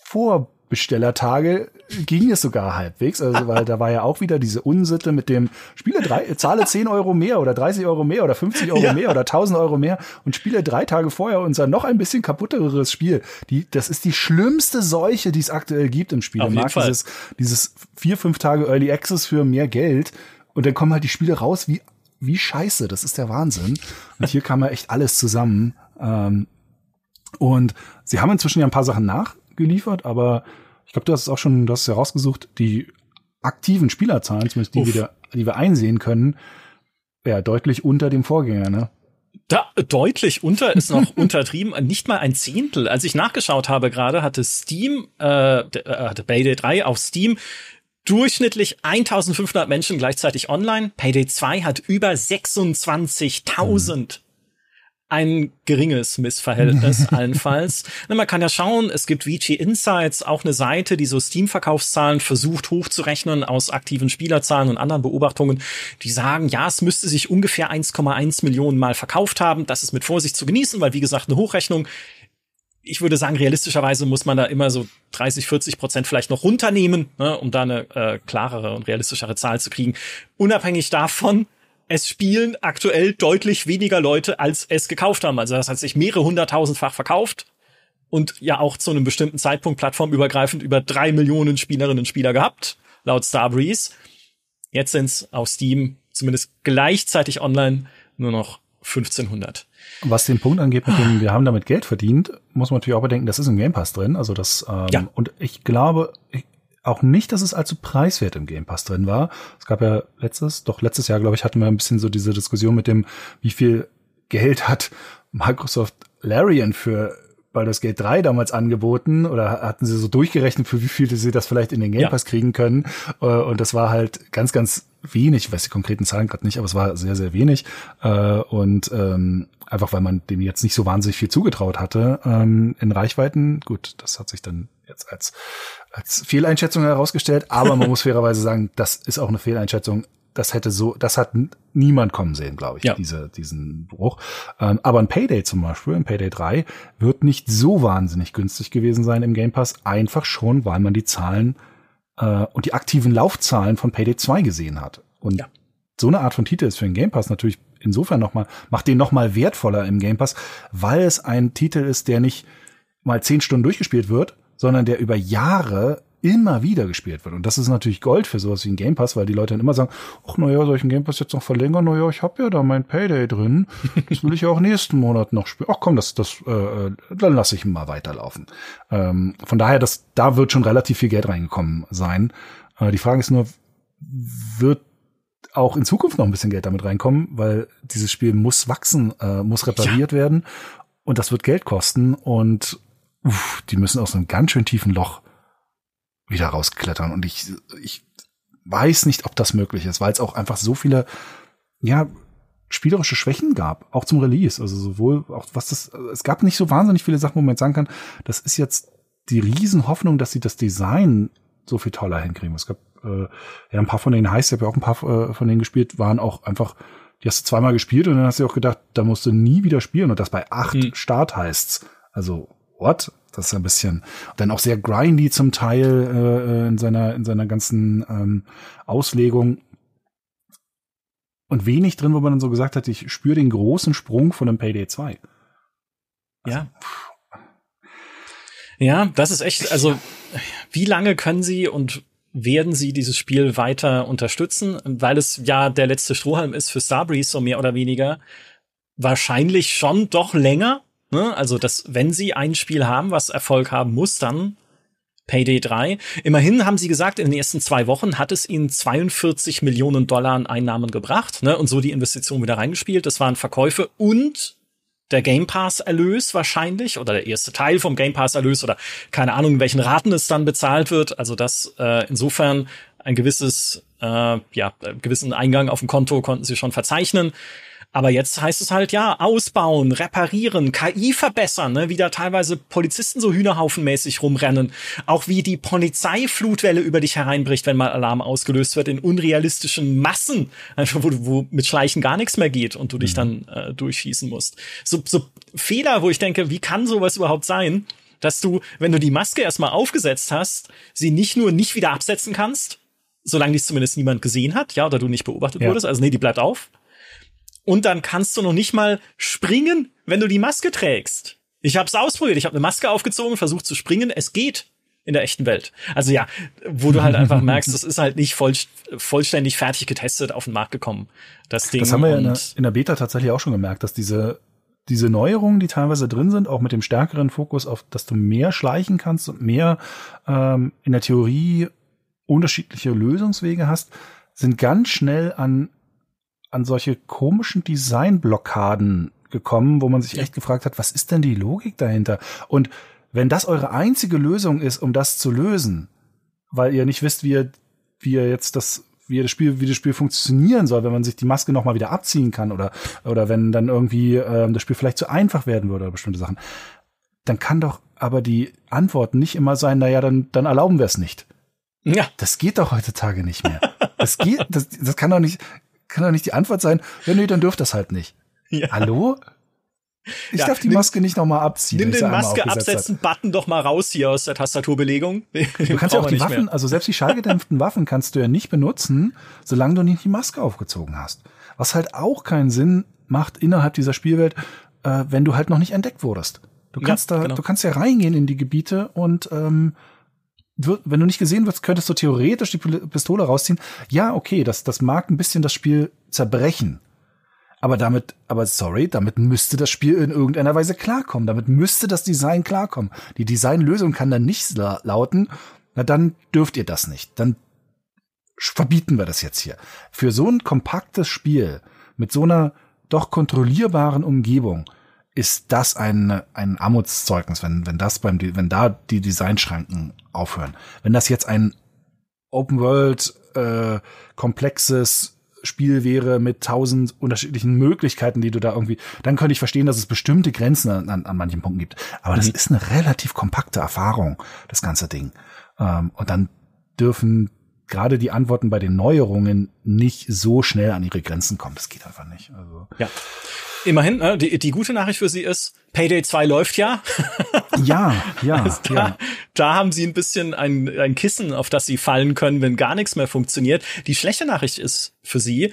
vor Bestellertage ging es sogar halbwegs, also weil da war ja auch wieder diese Unsitte mit dem Spiele drei, zahle 10 Euro mehr oder 30 Euro mehr oder 50 Euro ja. mehr oder 1000 Euro mehr und spiele drei Tage vorher unser noch ein bisschen kaputteres Spiel. Die, das ist die schlimmste Seuche, die es aktuell gibt im Spiel. Auf Fall. dieses, dieses vier, fünf Tage Early Access für mehr Geld und dann kommen halt die Spiele raus wie, wie scheiße. Das ist der Wahnsinn. Und hier kam ja echt alles zusammen. Ähm, und sie haben inzwischen ja ein paar Sachen nach geliefert, aber ich glaube, du hast es auch schon, du hast es ja rausgesucht, die aktiven Spielerzahlen, zumindest die, wir, die wir einsehen können, ja, deutlich unter dem Vorgänger, ne? Da, deutlich unter ist noch untertrieben, nicht mal ein Zehntel. Als ich nachgeschaut habe gerade, hatte Steam, äh, äh hatte Payday 3 auf Steam durchschnittlich 1500 Menschen gleichzeitig online. Payday 2 hat über 26.000 ein geringes Missverhältnis allenfalls. Na, man kann ja schauen, es gibt VG Insights, auch eine Seite, die so Steam-Verkaufszahlen versucht hochzurechnen aus aktiven Spielerzahlen und anderen Beobachtungen, die sagen, ja, es müsste sich ungefähr 1,1 Millionen Mal verkauft haben. Das ist mit Vorsicht zu genießen, weil wie gesagt, eine Hochrechnung ich würde sagen, realistischerweise muss man da immer so 30, 40 Prozent vielleicht noch runternehmen, ne, um da eine äh, klarere und realistischere Zahl zu kriegen. Unabhängig davon, es spielen aktuell deutlich weniger Leute, als es gekauft haben. Also das hat sich mehrere hunderttausendfach verkauft und ja auch zu einem bestimmten Zeitpunkt plattformübergreifend über drei Millionen Spielerinnen und Spieler gehabt, laut Starbreeze. Jetzt sind es auf Steam zumindest gleichzeitig online nur noch 1500. Was den Punkt angeht, mit dem wir haben damit Geld verdient, muss man natürlich auch bedenken, das ist im Game Pass drin. Also das ähm, ja. und ich glaube, ich, auch nicht, dass es allzu preiswert im Game Pass drin war. Es gab ja letztes, doch letztes Jahr, glaube ich, hatten wir ein bisschen so diese Diskussion mit dem, wie viel Geld hat Microsoft Larian für Baldur's Gate 3 damals angeboten oder hatten sie so durchgerechnet, für wie viel sie das vielleicht in den Game Pass ja. kriegen können. Äh, und das war halt ganz, ganz wenig, ich weiß die konkreten Zahlen gerade nicht, aber es war sehr, sehr wenig. Äh, und ähm, einfach weil man dem jetzt nicht so wahnsinnig viel zugetraut hatte ähm, in Reichweiten. Gut, das hat sich dann jetzt als, als Fehleinschätzung herausgestellt, aber man muss fairerweise sagen, das ist auch eine Fehleinschätzung das hätte so, das hat niemand kommen sehen, glaube ich, ja. diese, diesen Bruch. Ähm, aber ein Payday zum Beispiel, ein Payday 3, wird nicht so wahnsinnig günstig gewesen sein im Game Pass, einfach schon, weil man die Zahlen äh, und die aktiven Laufzahlen von Payday 2 gesehen hat. Und ja. so eine Art von Titel ist für den Game Pass natürlich insofern nochmal, macht den nochmal wertvoller im Game Pass, weil es ein Titel ist, der nicht mal zehn Stunden durchgespielt wird, sondern der über Jahre immer wieder gespielt wird. Und das ist natürlich Gold für sowas wie ein Game Pass, weil die Leute dann immer sagen, ach naja, soll ich einen Game Pass jetzt noch verlängern? Naja, ich habe ja da mein Payday drin. Das will ich ja auch nächsten Monat noch spielen. Ach komm, das, das, äh, dann lasse ich ihn mal weiterlaufen. Ähm, von daher, das, da wird schon relativ viel Geld reingekommen sein. Äh, die Frage ist nur, wird auch in Zukunft noch ein bisschen Geld damit reinkommen, weil dieses Spiel muss wachsen, äh, muss repariert ja. werden und das wird Geld kosten und uff, die müssen aus einem ganz schön tiefen Loch wieder rausklettern. Und ich, ich weiß nicht, ob das möglich ist, weil es auch einfach so viele, ja, spielerische Schwächen gab, auch zum Release. Also sowohl auch was das, es gab nicht so wahnsinnig viele Sachen, wo man jetzt sagen kann, das ist jetzt die Riesenhoffnung, dass sie das Design so viel toller hinkriegen. Es gab äh, ja ein paar von denen heißt, ich habe ja auch ein paar äh, von denen gespielt, waren auch einfach, die hast du zweimal gespielt und dann hast du auch gedacht, da musst du nie wieder spielen und das bei acht mhm. Start heißt's. Also what? Das ist ein bisschen dann auch sehr grindy zum Teil äh, in seiner in seiner ganzen ähm, Auslegung und wenig drin, wo man dann so gesagt hat, ich spüre den großen Sprung von einem Payday 2. Also, ja. Pff. Ja, das ist echt, also wie lange können sie und werden sie dieses Spiel weiter unterstützen, weil es ja der letzte Strohhalm ist für Starbreeze, so mehr oder weniger. Wahrscheinlich schon doch länger, Ne? Also, dass, wenn sie ein Spiel haben, was Erfolg haben muss, dann Payday 3. Immerhin haben sie gesagt, in den ersten zwei Wochen hat es ihnen 42 Millionen Dollar an Einnahmen gebracht ne? und so die Investition wieder reingespielt. Das waren Verkäufe und der Game Pass Erlös wahrscheinlich oder der erste Teil vom Game Pass Erlös oder keine Ahnung, in welchen Raten es dann bezahlt wird. Also das äh, insofern ein gewisses, äh, ja, gewissen Eingang auf dem Konto konnten sie schon verzeichnen. Aber jetzt heißt es halt, ja, ausbauen, reparieren, KI verbessern, ne? wie da teilweise Polizisten so hühnerhaufenmäßig rumrennen. Auch wie die Polizeiflutwelle über dich hereinbricht, wenn mal Alarm ausgelöst wird in unrealistischen Massen, einfach wo, wo mit Schleichen gar nichts mehr geht und du dich mhm. dann äh, durchschießen musst. So, so Fehler, wo ich denke, wie kann sowas überhaupt sein? Dass du, wenn du die Maske erstmal aufgesetzt hast, sie nicht nur nicht wieder absetzen kannst, solange dies zumindest niemand gesehen hat, ja, oder du nicht beobachtet ja. wurdest. Also nee, die bleibt auf. Und dann kannst du noch nicht mal springen, wenn du die Maske trägst. Ich habe es ausprobiert. Ich habe eine Maske aufgezogen, versucht zu springen. Es geht in der echten Welt. Also ja, wo du halt einfach merkst, das ist halt nicht voll, vollständig fertig getestet auf den Markt gekommen. Das Ding. Das haben wir ja in der, in der Beta tatsächlich auch schon gemerkt, dass diese diese Neuerungen, die teilweise drin sind, auch mit dem stärkeren Fokus auf, dass du mehr schleichen kannst und mehr ähm, in der Theorie unterschiedliche Lösungswege hast, sind ganz schnell an an solche komischen Designblockaden gekommen, wo man sich echt gefragt hat, was ist denn die Logik dahinter? Und wenn das eure einzige Lösung ist, um das zu lösen, weil ihr nicht wisst, wie ihr, wie ihr jetzt das, wie ihr das Spiel, wie das Spiel funktionieren soll, wenn man sich die Maske nochmal wieder abziehen kann oder, oder wenn dann irgendwie äh, das Spiel vielleicht zu einfach werden würde oder bestimmte Sachen, dann kann doch aber die Antwort nicht immer sein, naja, dann, dann erlauben wir es nicht. Ja. Das geht doch heutzutage nicht mehr. Das geht, das, das kann doch nicht, kann doch nicht die Antwort sein, ja, nee, dann dürft das halt nicht. Ja. Hallo? Ich ja, darf die nimm, Maske nicht nochmal abziehen. Nimm den Maske absetzen Button doch mal raus hier aus der Tastaturbelegung. Du kannst ja auch die Waffen, mehr. also selbst die schallgedämpften Waffen kannst du ja nicht benutzen, solange du nicht die Maske aufgezogen hast. Was halt auch keinen Sinn macht innerhalb dieser Spielwelt, äh, wenn du halt noch nicht entdeckt wurdest. Du kannst ja, da, genau. du kannst ja reingehen in die Gebiete und ähm, wenn du nicht gesehen wirst, könntest du theoretisch die Pistole rausziehen. Ja, okay, das, das mag ein bisschen das Spiel zerbrechen. Aber damit, aber sorry, damit müsste das Spiel in irgendeiner Weise klarkommen. Damit müsste das Design klarkommen. Die Designlösung kann dann nicht lauten, na dann dürft ihr das nicht. Dann verbieten wir das jetzt hier. Für so ein kompaktes Spiel mit so einer doch kontrollierbaren Umgebung ist das ein, ein Armutszeugnis, wenn, wenn das beim, wenn da die Designschranken aufhören. Wenn das jetzt ein Open World, äh, komplexes Spiel wäre mit tausend unterschiedlichen Möglichkeiten, die du da irgendwie, dann könnte ich verstehen, dass es bestimmte Grenzen an, an, an manchen Punkten gibt. Aber das mhm. ist eine relativ kompakte Erfahrung, das ganze Ding. Ähm, und dann dürfen gerade die Antworten bei den Neuerungen nicht so schnell an ihre Grenzen kommen. Das geht einfach nicht. Also. Ja. Immerhin, ne, die, die gute Nachricht für Sie ist, Payday 2 läuft ja. ja, ja, also da, ja. Da haben Sie ein bisschen ein, ein Kissen, auf das Sie fallen können, wenn gar nichts mehr funktioniert. Die schlechte Nachricht ist für Sie,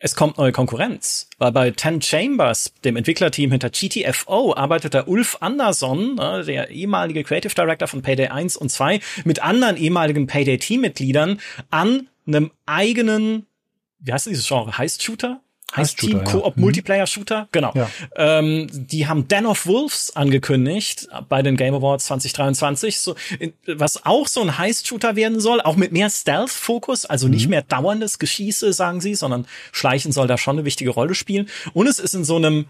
es kommt neue Konkurrenz. Weil bei Ten Chambers, dem Entwicklerteam hinter GTFO, arbeitet der Ulf Anderson, ne, der ehemalige Creative Director von Payday 1 und 2, mit anderen ehemaligen Payday-Teammitgliedern an einem eigenen, wie heißt dieses Genre, Heist-Shooter? Heißt Team ja. Koop mhm. Multiplayer Shooter, genau. Ja. Ähm, die haben Den of Wolves angekündigt bei den Game Awards 2023, so, was auch so ein Heist Shooter werden soll, auch mit mehr Stealth Fokus, also nicht mhm. mehr dauerndes Geschieße, sagen sie, sondern Schleichen soll da schon eine wichtige Rolle spielen. Und es ist in so einem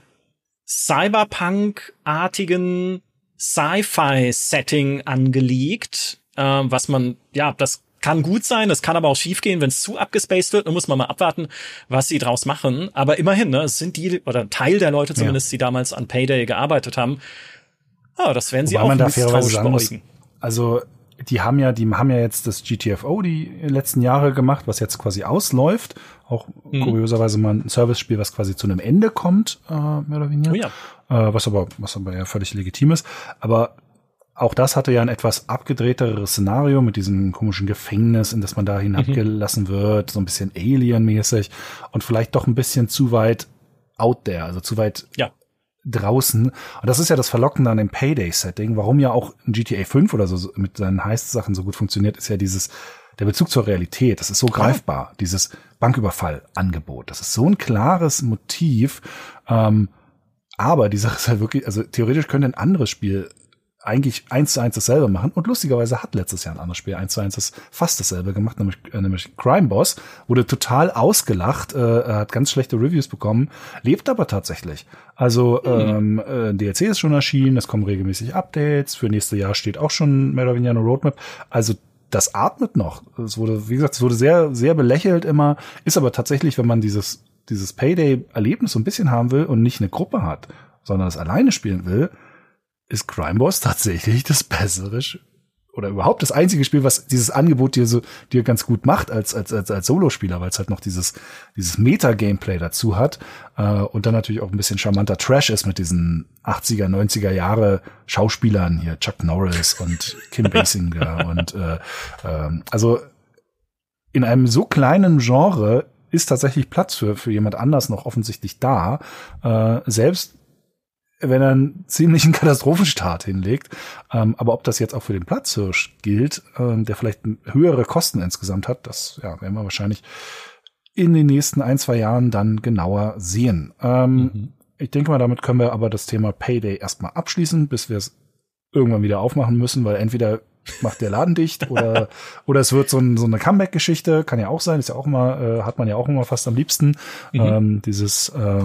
Cyberpunk-artigen Sci-Fi-Setting angelegt, äh, was man, ja, das kann gut sein, es kann aber auch schiefgehen, wenn es zu abgespaced wird. Dann muss man mal abwarten, was sie draus machen. Aber immerhin, ne, es sind die, oder Teil der Leute zumindest, ja. die damals an Payday gearbeitet haben. Ah, das werden sie Wobei auch man da fairerweise sagen muss, Also die haben ja, die haben ja jetzt das GTFO die letzten Jahre gemacht, was jetzt quasi ausläuft. Auch mhm. kurioserweise mal ein Service-Spiel, was quasi zu einem Ende kommt, äh, mehr oder weniger. Oh ja. Äh, was aber, was aber ja völlig legitim ist. Aber auch das hatte ja ein etwas abgedrehteres Szenario mit diesem komischen Gefängnis, in das man da hinabgelassen mhm. wird, so ein bisschen Alien-mäßig und vielleicht doch ein bisschen zu weit out there, also zu weit ja. draußen. Und das ist ja das Verlockende an dem Payday-Setting, warum ja auch ein GTA 5 oder so mit seinen Heist-Sachen so gut funktioniert, ist ja dieses, der Bezug zur Realität. Das ist so greifbar, ja. dieses Banküberfall-Angebot. Das ist so ein klares Motiv. Ähm, aber die Sache ist halt wirklich, also theoretisch könnte ein anderes Spiel eigentlich eins zu eins dasselbe machen. Und lustigerweise hat letztes Jahr ein anderes Spiel eins zu eins das fast dasselbe gemacht, nämlich, äh, nämlich Crime Boss. Wurde total ausgelacht, äh, hat ganz schlechte Reviews bekommen, lebt aber tatsächlich. Also mhm. ähm, äh, DLC ist schon erschienen, es kommen regelmäßig Updates, für nächste Jahr steht auch schon mehr oder weniger eine Roadmap. Also das atmet noch. Es wurde, wie gesagt, es wurde sehr, sehr belächelt immer, ist aber tatsächlich, wenn man dieses, dieses Payday-Erlebnis so ein bisschen haben will und nicht eine Gruppe hat, sondern es alleine spielen will, ist Crime Boss tatsächlich das bessere oder überhaupt das einzige Spiel, was dieses Angebot dir so dir ganz gut macht als als als, als Solospieler, weil es halt noch dieses dieses Meta-Gameplay dazu hat äh, und dann natürlich auch ein bisschen charmanter Trash ist mit diesen 80er 90er Jahre Schauspielern hier Chuck Norris und Kim Basinger und äh, äh, also in einem so kleinen Genre ist tatsächlich Platz für für jemand anders noch offensichtlich da. Äh, selbst wenn er einen ziemlichen Katastrophenstart hinlegt. Ähm, aber ob das jetzt auch für den Platzhirsch gilt, ähm, der vielleicht höhere Kosten insgesamt hat, das ja, werden wir wahrscheinlich in den nächsten ein, zwei Jahren dann genauer sehen. Ähm, mhm. Ich denke mal, damit können wir aber das Thema Payday erstmal abschließen, bis wir es irgendwann wieder aufmachen müssen, weil entweder macht der Laden dicht oder oder es wird so, ein, so eine Comeback-Geschichte, kann ja auch sein, ist ja auch immer, äh, hat man ja auch immer fast am liebsten. Mhm. Ähm, dieses äh,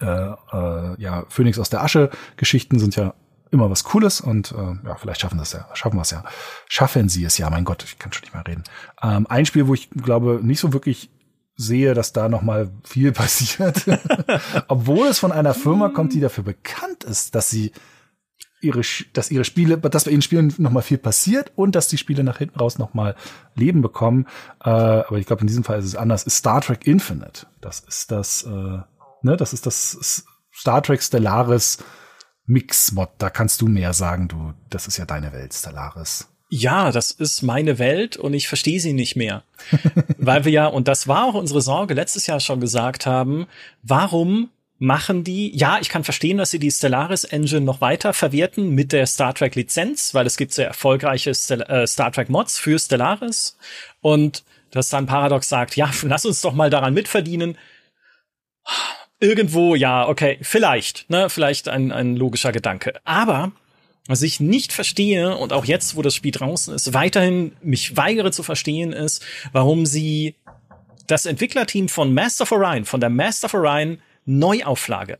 äh, äh, ja, Phoenix aus der Asche Geschichten sind ja immer was Cooles und äh, ja, vielleicht schaffen das ja, schaffen wir es ja. Schaffen sie es ja, mein Gott, ich kann schon nicht mehr reden. Ähm, ein Spiel, wo ich glaube, nicht so wirklich sehe, dass da noch mal viel passiert, obwohl es von einer Firma kommt, die dafür bekannt ist, dass sie ihre, dass ihre Spiele, dass bei ihren Spielen noch mal viel passiert und dass die Spiele nach hinten raus noch mal Leben bekommen. Äh, aber ich glaube, in diesem Fall ist es anders. Ist Star Trek Infinite. Das ist das äh, Ne, das ist das Star Trek Stellaris Mix-Mod. Da kannst du mehr sagen, du, das ist ja deine Welt, Stellaris. Ja, das ist meine Welt und ich verstehe sie nicht mehr. Weil wir ja, und das war auch unsere Sorge, letztes Jahr schon gesagt haben, warum machen die, ja, ich kann verstehen, dass sie die Stellaris Engine noch weiter verwerten mit der Star Trek Lizenz, weil es gibt sehr erfolgreiche Stel äh, Star Trek Mods für Stellaris und dass dann Paradox sagt, ja, lass uns doch mal daran mitverdienen irgendwo, ja, okay, vielleicht, ne, vielleicht ein, ein logischer Gedanke. Aber Was ich nicht verstehe und auch jetzt, wo das Spiel draußen ist, weiterhin mich weigere zu verstehen, ist, warum sie das Entwicklerteam von Master of Orion, von der Master of Orion Neuauflage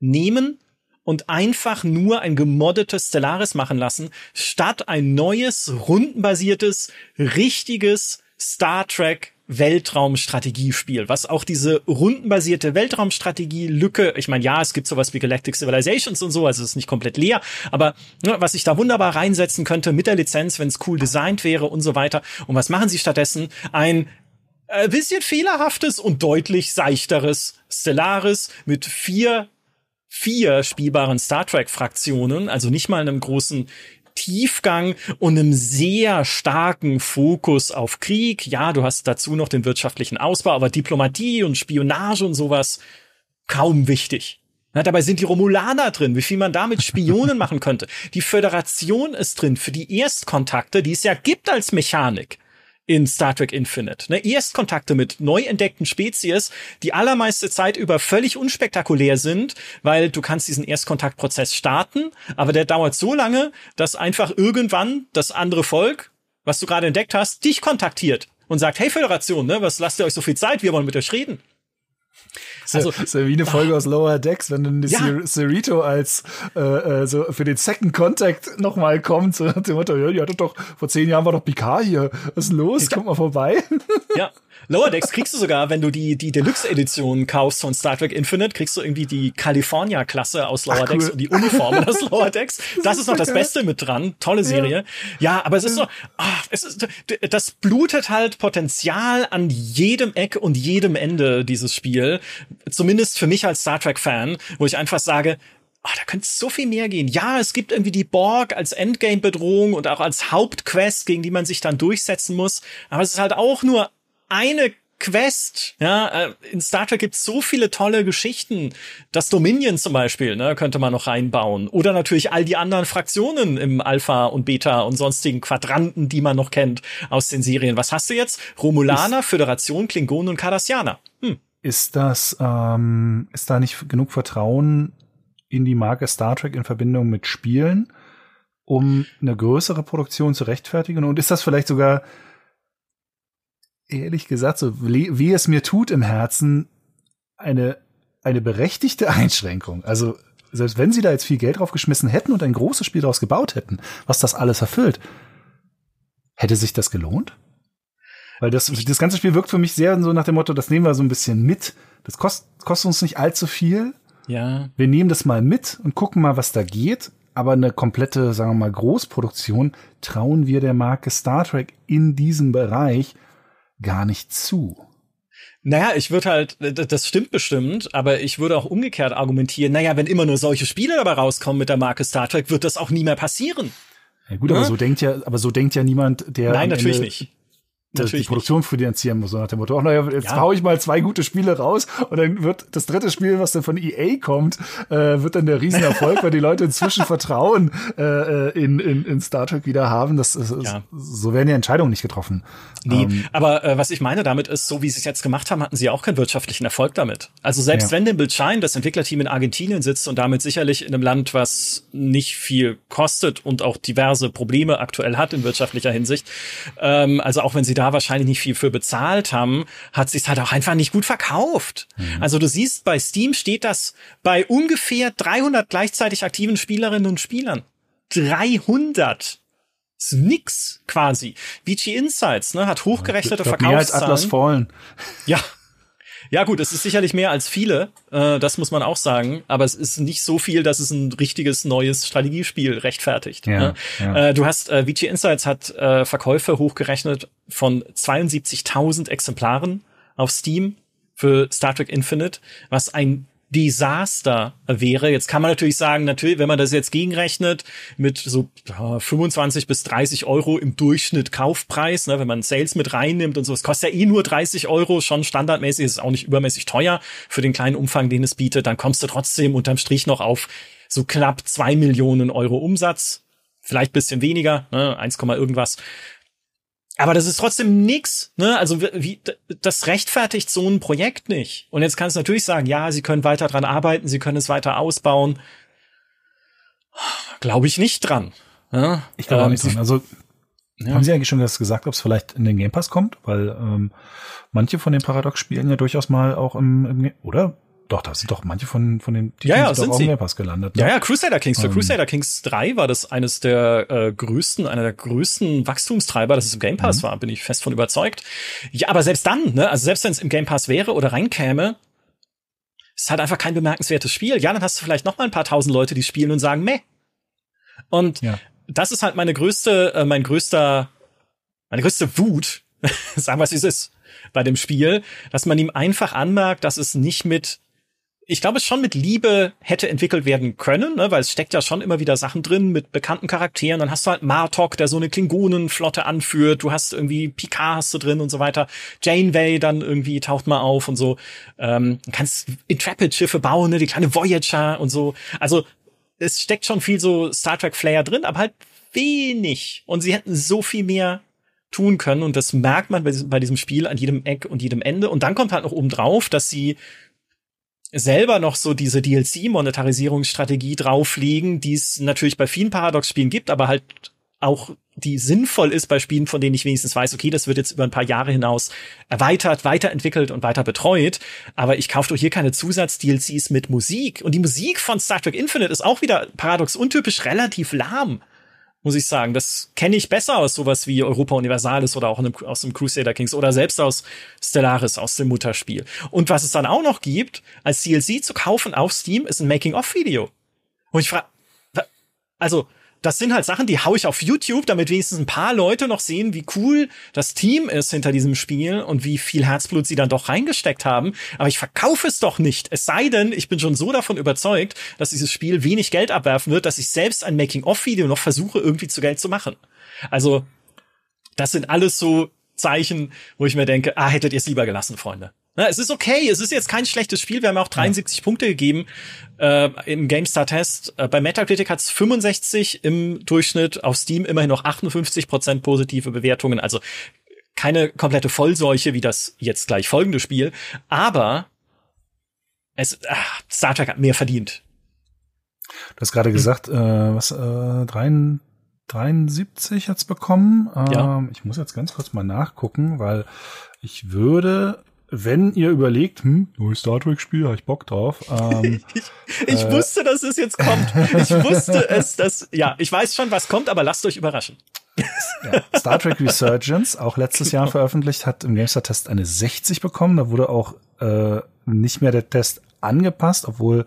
nehmen und einfach nur ein gemoddetes Stellaris machen lassen, statt ein neues, rundenbasiertes, richtiges Star Trek Weltraumstrategiespiel, was auch diese rundenbasierte Weltraumstrategie-Lücke, ich meine, ja, es gibt sowas wie Galactic Civilizations und so, also es ist nicht komplett leer, aber ne, was ich da wunderbar reinsetzen könnte mit der Lizenz, wenn es cool designt wäre und so weiter. Und was machen sie stattdessen? Ein äh, bisschen fehlerhaftes und deutlich seichteres Stellaris mit vier vier spielbaren Star Trek Fraktionen, also nicht mal einem großen Tiefgang und einem sehr starken Fokus auf Krieg. Ja, du hast dazu noch den wirtschaftlichen Ausbau, aber Diplomatie und Spionage und sowas kaum wichtig. Na, dabei sind die Romulaner drin, wie viel man damit Spionen machen könnte. Die Föderation ist drin für die Erstkontakte, die es ja gibt als Mechanik in Star Trek Infinite. Ne? Erstkontakte mit neu entdeckten Spezies, die allermeiste Zeit über völlig unspektakulär sind, weil du kannst diesen Erstkontaktprozess starten, aber der dauert so lange, dass einfach irgendwann das andere Volk, was du gerade entdeckt hast, dich kontaktiert und sagt, hey Föderation, ne, was lasst ihr euch so viel Zeit? Wir wollen mit euch reden. Also, das ist ja wie eine Folge oh. aus Lower Decks, wenn dann ja. Cerrito als äh, äh, so für den Second Contact nochmal kommt, so nach dem Motto, ja, die hatte doch, vor zehn Jahren war doch Picard hier. Was ist los? Kommt mal vorbei. Ja. Lower Decks kriegst du sogar, wenn du die, die Deluxe-Edition kaufst von Star Trek Infinite, kriegst du irgendwie die California-Klasse aus Lower Ach, Decks cool. und die Uniformen aus Lower Decks. Das, das ist, noch das Beste mit dran. Tolle Serie. Ja, ja aber es ist so, ach, es ist, das blutet halt Potenzial an jedem Eck und jedem Ende dieses Spiel. Zumindest für mich als Star Trek-Fan, wo ich einfach sage, Oh, da könnte so viel mehr gehen. Ja, es gibt irgendwie die Borg als Endgame-Bedrohung und auch als Hauptquest, gegen die man sich dann durchsetzen muss. Aber es ist halt auch nur eine Quest. Ja, äh, in Star Trek gibt es so viele tolle Geschichten. Das Dominion zum Beispiel, ne, könnte man noch reinbauen. Oder natürlich all die anderen Fraktionen im Alpha und Beta und sonstigen Quadranten, die man noch kennt aus den Serien. Was hast du jetzt? Romulaner, ist, Föderation, Klingonen und Cardassianer. Hm. Ist das, ähm, ist da nicht genug Vertrauen in die Marke Star Trek in Verbindung mit Spielen, um eine größere Produktion zu rechtfertigen? Und ist das vielleicht sogar ehrlich gesagt, so wie, es mir tut im Herzen, eine, eine berechtigte Einschränkung. Also, selbst wenn sie da jetzt viel Geld drauf geschmissen hätten und ein großes Spiel daraus gebaut hätten, was das alles erfüllt, hätte sich das gelohnt? Weil das, das ganze Spiel wirkt für mich sehr so nach dem Motto, das nehmen wir so ein bisschen mit. Das kostet, kostet uns nicht allzu viel. Ja. Wir nehmen das mal mit und gucken mal, was da geht. Aber eine komplette, sagen wir mal, Großproduktion trauen wir der Marke Star Trek in diesem Bereich gar nicht zu. Naja, ich würde halt, das stimmt bestimmt, aber ich würde auch umgekehrt argumentieren, naja, wenn immer nur solche Spiele dabei rauskommen mit der Marke Star Trek, wird das auch nie mehr passieren. Ja gut, ja? aber so denkt ja, aber so denkt ja niemand, der. Nein, natürlich Ende nicht die Produktion nicht. finanzieren muss, so nach dem Motto, ach naja, jetzt ja. hau ich mal zwei gute Spiele raus und dann wird das dritte Spiel, was dann von EA kommt, äh, wird dann der Riesenerfolg, weil die Leute inzwischen Vertrauen äh, in, in, in Star Trek wieder haben. Das, ist, ja. So werden die Entscheidungen nicht getroffen. Nee, ähm, aber äh, was ich meine damit ist, so wie sie es jetzt gemacht haben, hatten sie auch keinen wirtschaftlichen Erfolg damit. Also selbst ja. wenn Bild Shine, das Entwicklerteam in Argentinien sitzt und damit sicherlich in einem Land, was nicht viel kostet und auch diverse Probleme aktuell hat in wirtschaftlicher Hinsicht, ähm, also auch wenn sie da da wahrscheinlich nicht viel für bezahlt haben, hat sich halt auch einfach nicht gut verkauft. Mhm. Also du siehst, bei Steam steht das bei ungefähr 300 gleichzeitig aktiven Spielerinnen und Spielern. 300! ist nix quasi. VG Insights ne, hat hochgerechnete glaub, Verkaufszahlen. Mehr als Atlas Fallen. Ja, ja, gut, es ist sicherlich mehr als viele, äh, das muss man auch sagen, aber es ist nicht so viel, dass es ein richtiges neues Strategiespiel rechtfertigt. Ja, ne? ja. Äh, du hast, äh, VG Insights hat äh, Verkäufe hochgerechnet von 72.000 Exemplaren auf Steam für Star Trek Infinite, was ein Desaster wäre. Jetzt kann man natürlich sagen, natürlich, wenn man das jetzt gegenrechnet mit so ja, 25 bis 30 Euro im Durchschnitt Kaufpreis, ne, wenn man Sales mit reinnimmt und so, es kostet ja eh nur 30 Euro, schon standardmäßig, ist auch nicht übermäßig teuer für den kleinen Umfang, den es bietet, dann kommst du trotzdem unterm Strich noch auf so knapp zwei Millionen Euro Umsatz. Vielleicht bisschen weniger, ne, 1, irgendwas. Aber das ist trotzdem nix, ne? Also wie das rechtfertigt so ein Projekt nicht. Und jetzt kannst du natürlich sagen, ja, sie können weiter dran arbeiten, sie können es weiter ausbauen. Glaube ich nicht dran. Ja, ich glaube ähm, nicht dran. Also ja. haben Sie eigentlich schon das gesagt, ob es vielleicht in den Game Pass kommt? Weil ähm, manche von den Paradox-Spielen ja durchaus mal auch im, im oder? Doch, da sind doch manche von, von den Titeln ja, ja, sind, im Game Pass gelandet. Ne? Ja, ja, Crusader Kings. Für ähm. Crusader Kings 3 war das eines der äh, größten, einer der größten Wachstumstreiber, dass es im Game Pass mhm. war, bin ich fest von überzeugt. Ja, aber selbst dann, ne, also selbst wenn es im Game Pass wäre oder reinkäme, ist halt einfach kein bemerkenswertes Spiel. Ja, dann hast du vielleicht noch mal ein paar tausend Leute, die spielen und sagen, meh. Und ja. das ist halt meine größte, äh, mein größter, meine größte Wut, sagen wir es, wie es ist, bei dem Spiel, dass man ihm einfach anmerkt, dass es nicht mit ich glaube, es schon mit Liebe hätte entwickelt werden können, ne, weil es steckt ja schon immer wieder Sachen drin mit bekannten Charakteren. Dann hast du halt Martok, der so eine Klingonenflotte anführt. Du hast irgendwie Picard hast du drin und so weiter. Janeway dann irgendwie taucht mal auf und so. Ähm, kannst Intrepid-Schiffe bauen, ne, die kleine Voyager und so. Also es steckt schon viel so Star Trek Flair drin, aber halt wenig. Und sie hätten so viel mehr tun können und das merkt man bei diesem Spiel an jedem Eck und jedem Ende. Und dann kommt halt noch oben drauf, dass sie selber noch so diese DLC-Monetarisierungsstrategie drauflegen, die es natürlich bei vielen Paradox-Spielen gibt, aber halt auch die sinnvoll ist bei Spielen, von denen ich wenigstens weiß, okay, das wird jetzt über ein paar Jahre hinaus erweitert, weiterentwickelt und weiter betreut. Aber ich kaufe doch hier keine Zusatz-DLCs mit Musik. Und die Musik von Star Trek Infinite ist auch wieder paradox untypisch relativ lahm muss ich sagen. Das kenne ich besser aus sowas wie Europa Universalis oder auch aus dem Crusader Kings oder selbst aus Stellaris, aus dem Mutterspiel. Und was es dann auch noch gibt, als DLC zu kaufen auf Steam, ist ein Making-of-Video. Wo ich frage, also, das sind halt Sachen, die hau ich auf YouTube, damit wenigstens ein paar Leute noch sehen, wie cool das Team ist hinter diesem Spiel und wie viel Herzblut sie dann doch reingesteckt haben. Aber ich verkaufe es doch nicht. Es sei denn, ich bin schon so davon überzeugt, dass dieses Spiel wenig Geld abwerfen wird, dass ich selbst ein Making-of-Video noch versuche, irgendwie zu Geld zu machen. Also, das sind alles so Zeichen, wo ich mir denke, ah, hättet ihr es lieber gelassen, Freunde. Na, es ist okay, es ist jetzt kein schlechtes Spiel. Wir haben auch 73 ja. Punkte gegeben äh, im GameStar-Test. Äh, bei Metacritic hat es 65 im Durchschnitt, auf Steam immerhin noch 58 Prozent positive Bewertungen. Also keine komplette Vollseuche wie das jetzt gleich folgende Spiel. Aber es, ach, Star Trek hat mehr verdient. Du hast gerade hm. gesagt, äh, was, äh, 73, 73 hat's bekommen. Ähm, ja. Ich muss jetzt ganz kurz mal nachgucken, weil ich würde wenn ihr überlegt, hm, neues Star Trek Spiel, habe ich Bock drauf. Ähm, ich, ich äh, wusste, dass es jetzt kommt. Ich wusste es, dass, ja, ich weiß schon, was kommt, aber lasst euch überraschen. Ja, Star Trek Resurgence, auch letztes genau. Jahr veröffentlicht, hat im GameStar-Test eine 60 bekommen. Da wurde auch äh, nicht mehr der Test angepasst, obwohl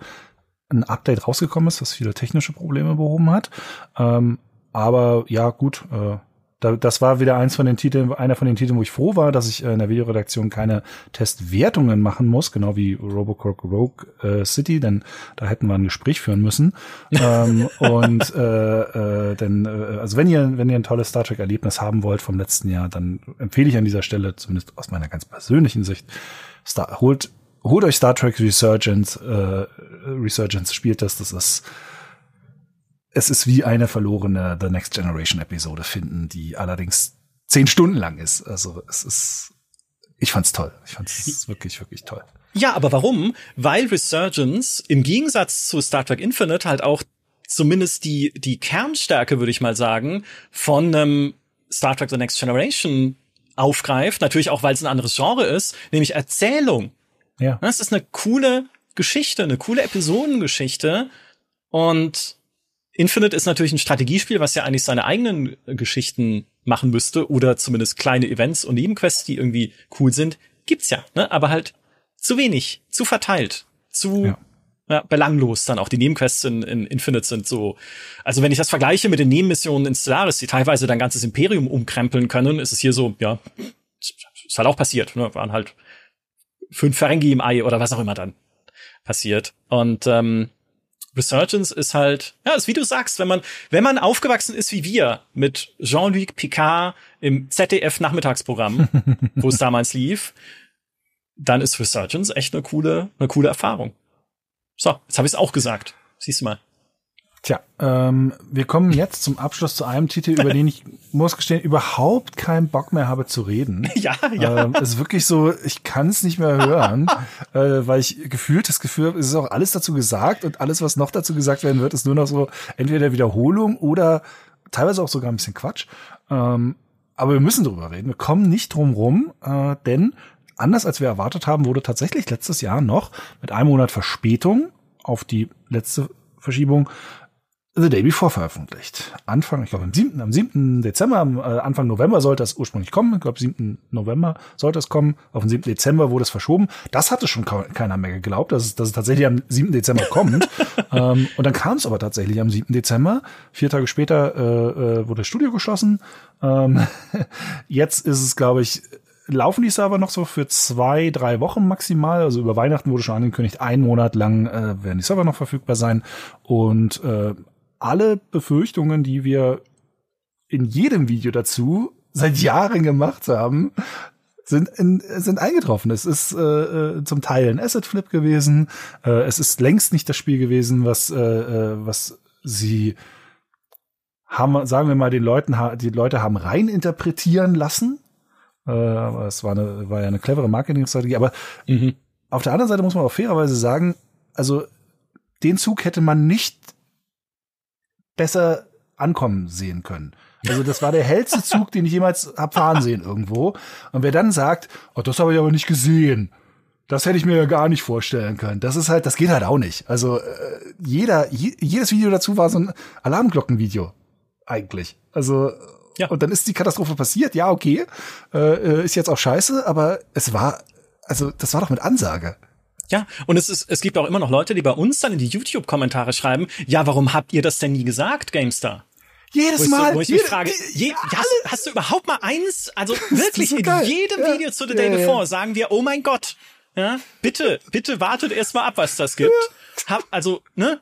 ein Update rausgekommen ist, was viele technische Probleme behoben hat. Ähm, aber ja, gut, äh, da, das war wieder eins von den Titeln, einer von den Titeln, wo ich froh war, dass ich äh, in der Videoredaktion keine Testwertungen machen muss, genau wie Robocop Rogue äh, City, denn da hätten wir ein Gespräch führen müssen. ähm, und äh, äh, denn, äh, also wenn ihr, wenn ihr ein tolles Star Trek Erlebnis haben wollt vom letzten Jahr, dann empfehle ich an dieser Stelle, zumindest aus meiner ganz persönlichen Sicht, Star, holt, holt euch Star Trek Resurgence, äh, Resurgence spielt das, das ist es ist wie eine verlorene The Next Generation Episode finden, die allerdings zehn Stunden lang ist. Also es ist, ich fand's toll. Ich fand's wirklich, wirklich toll. Ja, aber warum? Weil Resurgence im Gegensatz zu Star Trek Infinite halt auch zumindest die, die Kernstärke, würde ich mal sagen, von einem Star Trek The Next Generation aufgreift. Natürlich auch, weil es ein anderes Genre ist, nämlich Erzählung. Ja. Das ist eine coole Geschichte, eine coole Episodengeschichte. Und Infinite ist natürlich ein Strategiespiel, was ja eigentlich seine eigenen Geschichten machen müsste oder zumindest kleine Events und Nebenquests, die irgendwie cool sind, gibt's ja, ne? aber halt zu wenig, zu verteilt, zu ja. Ja, belanglos dann auch. Die Nebenquests in, in Infinite sind so. Also wenn ich das vergleiche mit den Nebenmissionen in Stellaris, die teilweise dein ganzes Imperium umkrempeln können, ist es hier so, ja, ist halt auch passiert. Ne? Waren halt fünf Ferengi im Ei oder was auch immer dann passiert. Und ähm, Resurgence ist halt, ja, ist wie du sagst, wenn man, wenn man aufgewachsen ist wie wir mit Jean-Luc Picard im ZDF Nachmittagsprogramm, wo es damals lief, dann ist Resurgence echt eine coole, eine coole Erfahrung. So, jetzt habe ich es auch gesagt. Siehst du mal. Tja, ähm, wir kommen jetzt zum Abschluss zu einem Titel, über den ich, muss gestehen, überhaupt keinen Bock mehr habe zu reden. Ja, ja. Ähm, es ist wirklich so, ich kann es nicht mehr hören, äh, weil ich gefühlt das Gefühl habe, es ist auch alles dazu gesagt und alles, was noch dazu gesagt werden wird, ist nur noch so entweder Wiederholung oder teilweise auch sogar ein bisschen Quatsch. Ähm, aber wir müssen drüber reden. Wir kommen nicht drum rum, äh, denn anders als wir erwartet haben, wurde tatsächlich letztes Jahr noch mit einem Monat Verspätung auf die letzte Verschiebung The Day Before veröffentlicht. Anfang, ich glaube am 7. am 7. Dezember, am äh, Anfang November sollte das ursprünglich kommen. Ich glaube, 7. November sollte es kommen. Auf den 7. Dezember wurde es verschoben. Das hatte schon keiner mehr geglaubt, dass es, dass es tatsächlich am 7. Dezember kommt. ähm, und dann kam es aber tatsächlich am 7. Dezember. Vier Tage später äh, äh, wurde das Studio geschlossen. Ähm, jetzt ist es, glaube ich, laufen die Server noch so für zwei, drei Wochen maximal. Also über Weihnachten wurde schon angekündigt, ein Monat lang äh, werden die Server noch verfügbar sein. Und äh, alle Befürchtungen, die wir in jedem Video dazu seit Jahren gemacht haben, sind, in, sind eingetroffen. Es ist äh, äh, zum Teil ein Asset Flip gewesen. Äh, es ist längst nicht das Spiel gewesen, was, äh, äh was sie haben, sagen wir mal, den Leuten, die Leute haben rein interpretieren lassen. Äh, es war, eine, war ja eine clevere Marketingstrategie. Aber mhm. auf der anderen Seite muss man auch fairerweise sagen, also den Zug hätte man nicht besser ankommen sehen können. Also das war der hellste Zug, den ich jemals hab fahren sehen irgendwo. Und wer dann sagt, oh, das habe ich aber nicht gesehen, das hätte ich mir ja gar nicht vorstellen können. Das ist halt, das geht halt auch nicht. Also äh, jeder, jedes Video dazu war so ein Alarmglockenvideo eigentlich. Also ja. und dann ist die Katastrophe passiert. Ja, okay, äh, äh ist jetzt auch scheiße, aber es war, also das war doch mit Ansage. Ja, und es ist, es gibt auch immer noch Leute, die bei uns dann in die YouTube-Kommentare schreiben, ja, warum habt ihr das denn nie gesagt, GameStar? Jedes wo Mal. So, wo ich jede, mich frage, je, hast, hast, du überhaupt mal eins, also wirklich so in jedem ja. Video zu The Day ja, Before ja. sagen wir, oh mein Gott, ja, bitte, bitte wartet erst mal ab, was das gibt. Hab, also, ne?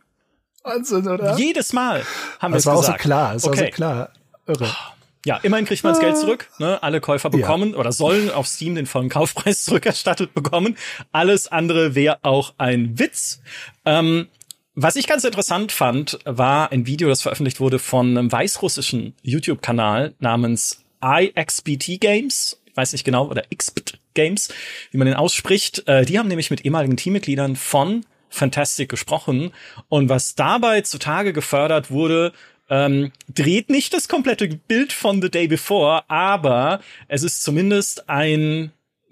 Wahnsinn, oder? Jedes Mal haben wir es gesagt. Das war auch so klar, das okay. war so klar. Irre. Ja, immerhin kriegt man das Geld zurück. Ne? Alle Käufer bekommen ja. oder sollen auf Steam den vollen Kaufpreis zurückerstattet bekommen. Alles andere wäre auch ein Witz. Ähm, was ich ganz interessant fand, war ein Video, das veröffentlicht wurde von einem weißrussischen YouTube-Kanal namens iXBT Games. Ich weiß nicht genau, oder XBT Games, wie man den ausspricht. Äh, die haben nämlich mit ehemaligen Teammitgliedern von Fantastic gesprochen. Und was dabei zutage gefördert wurde, ähm, dreht nicht das komplette Bild von The Day Before, aber es ist zumindest ein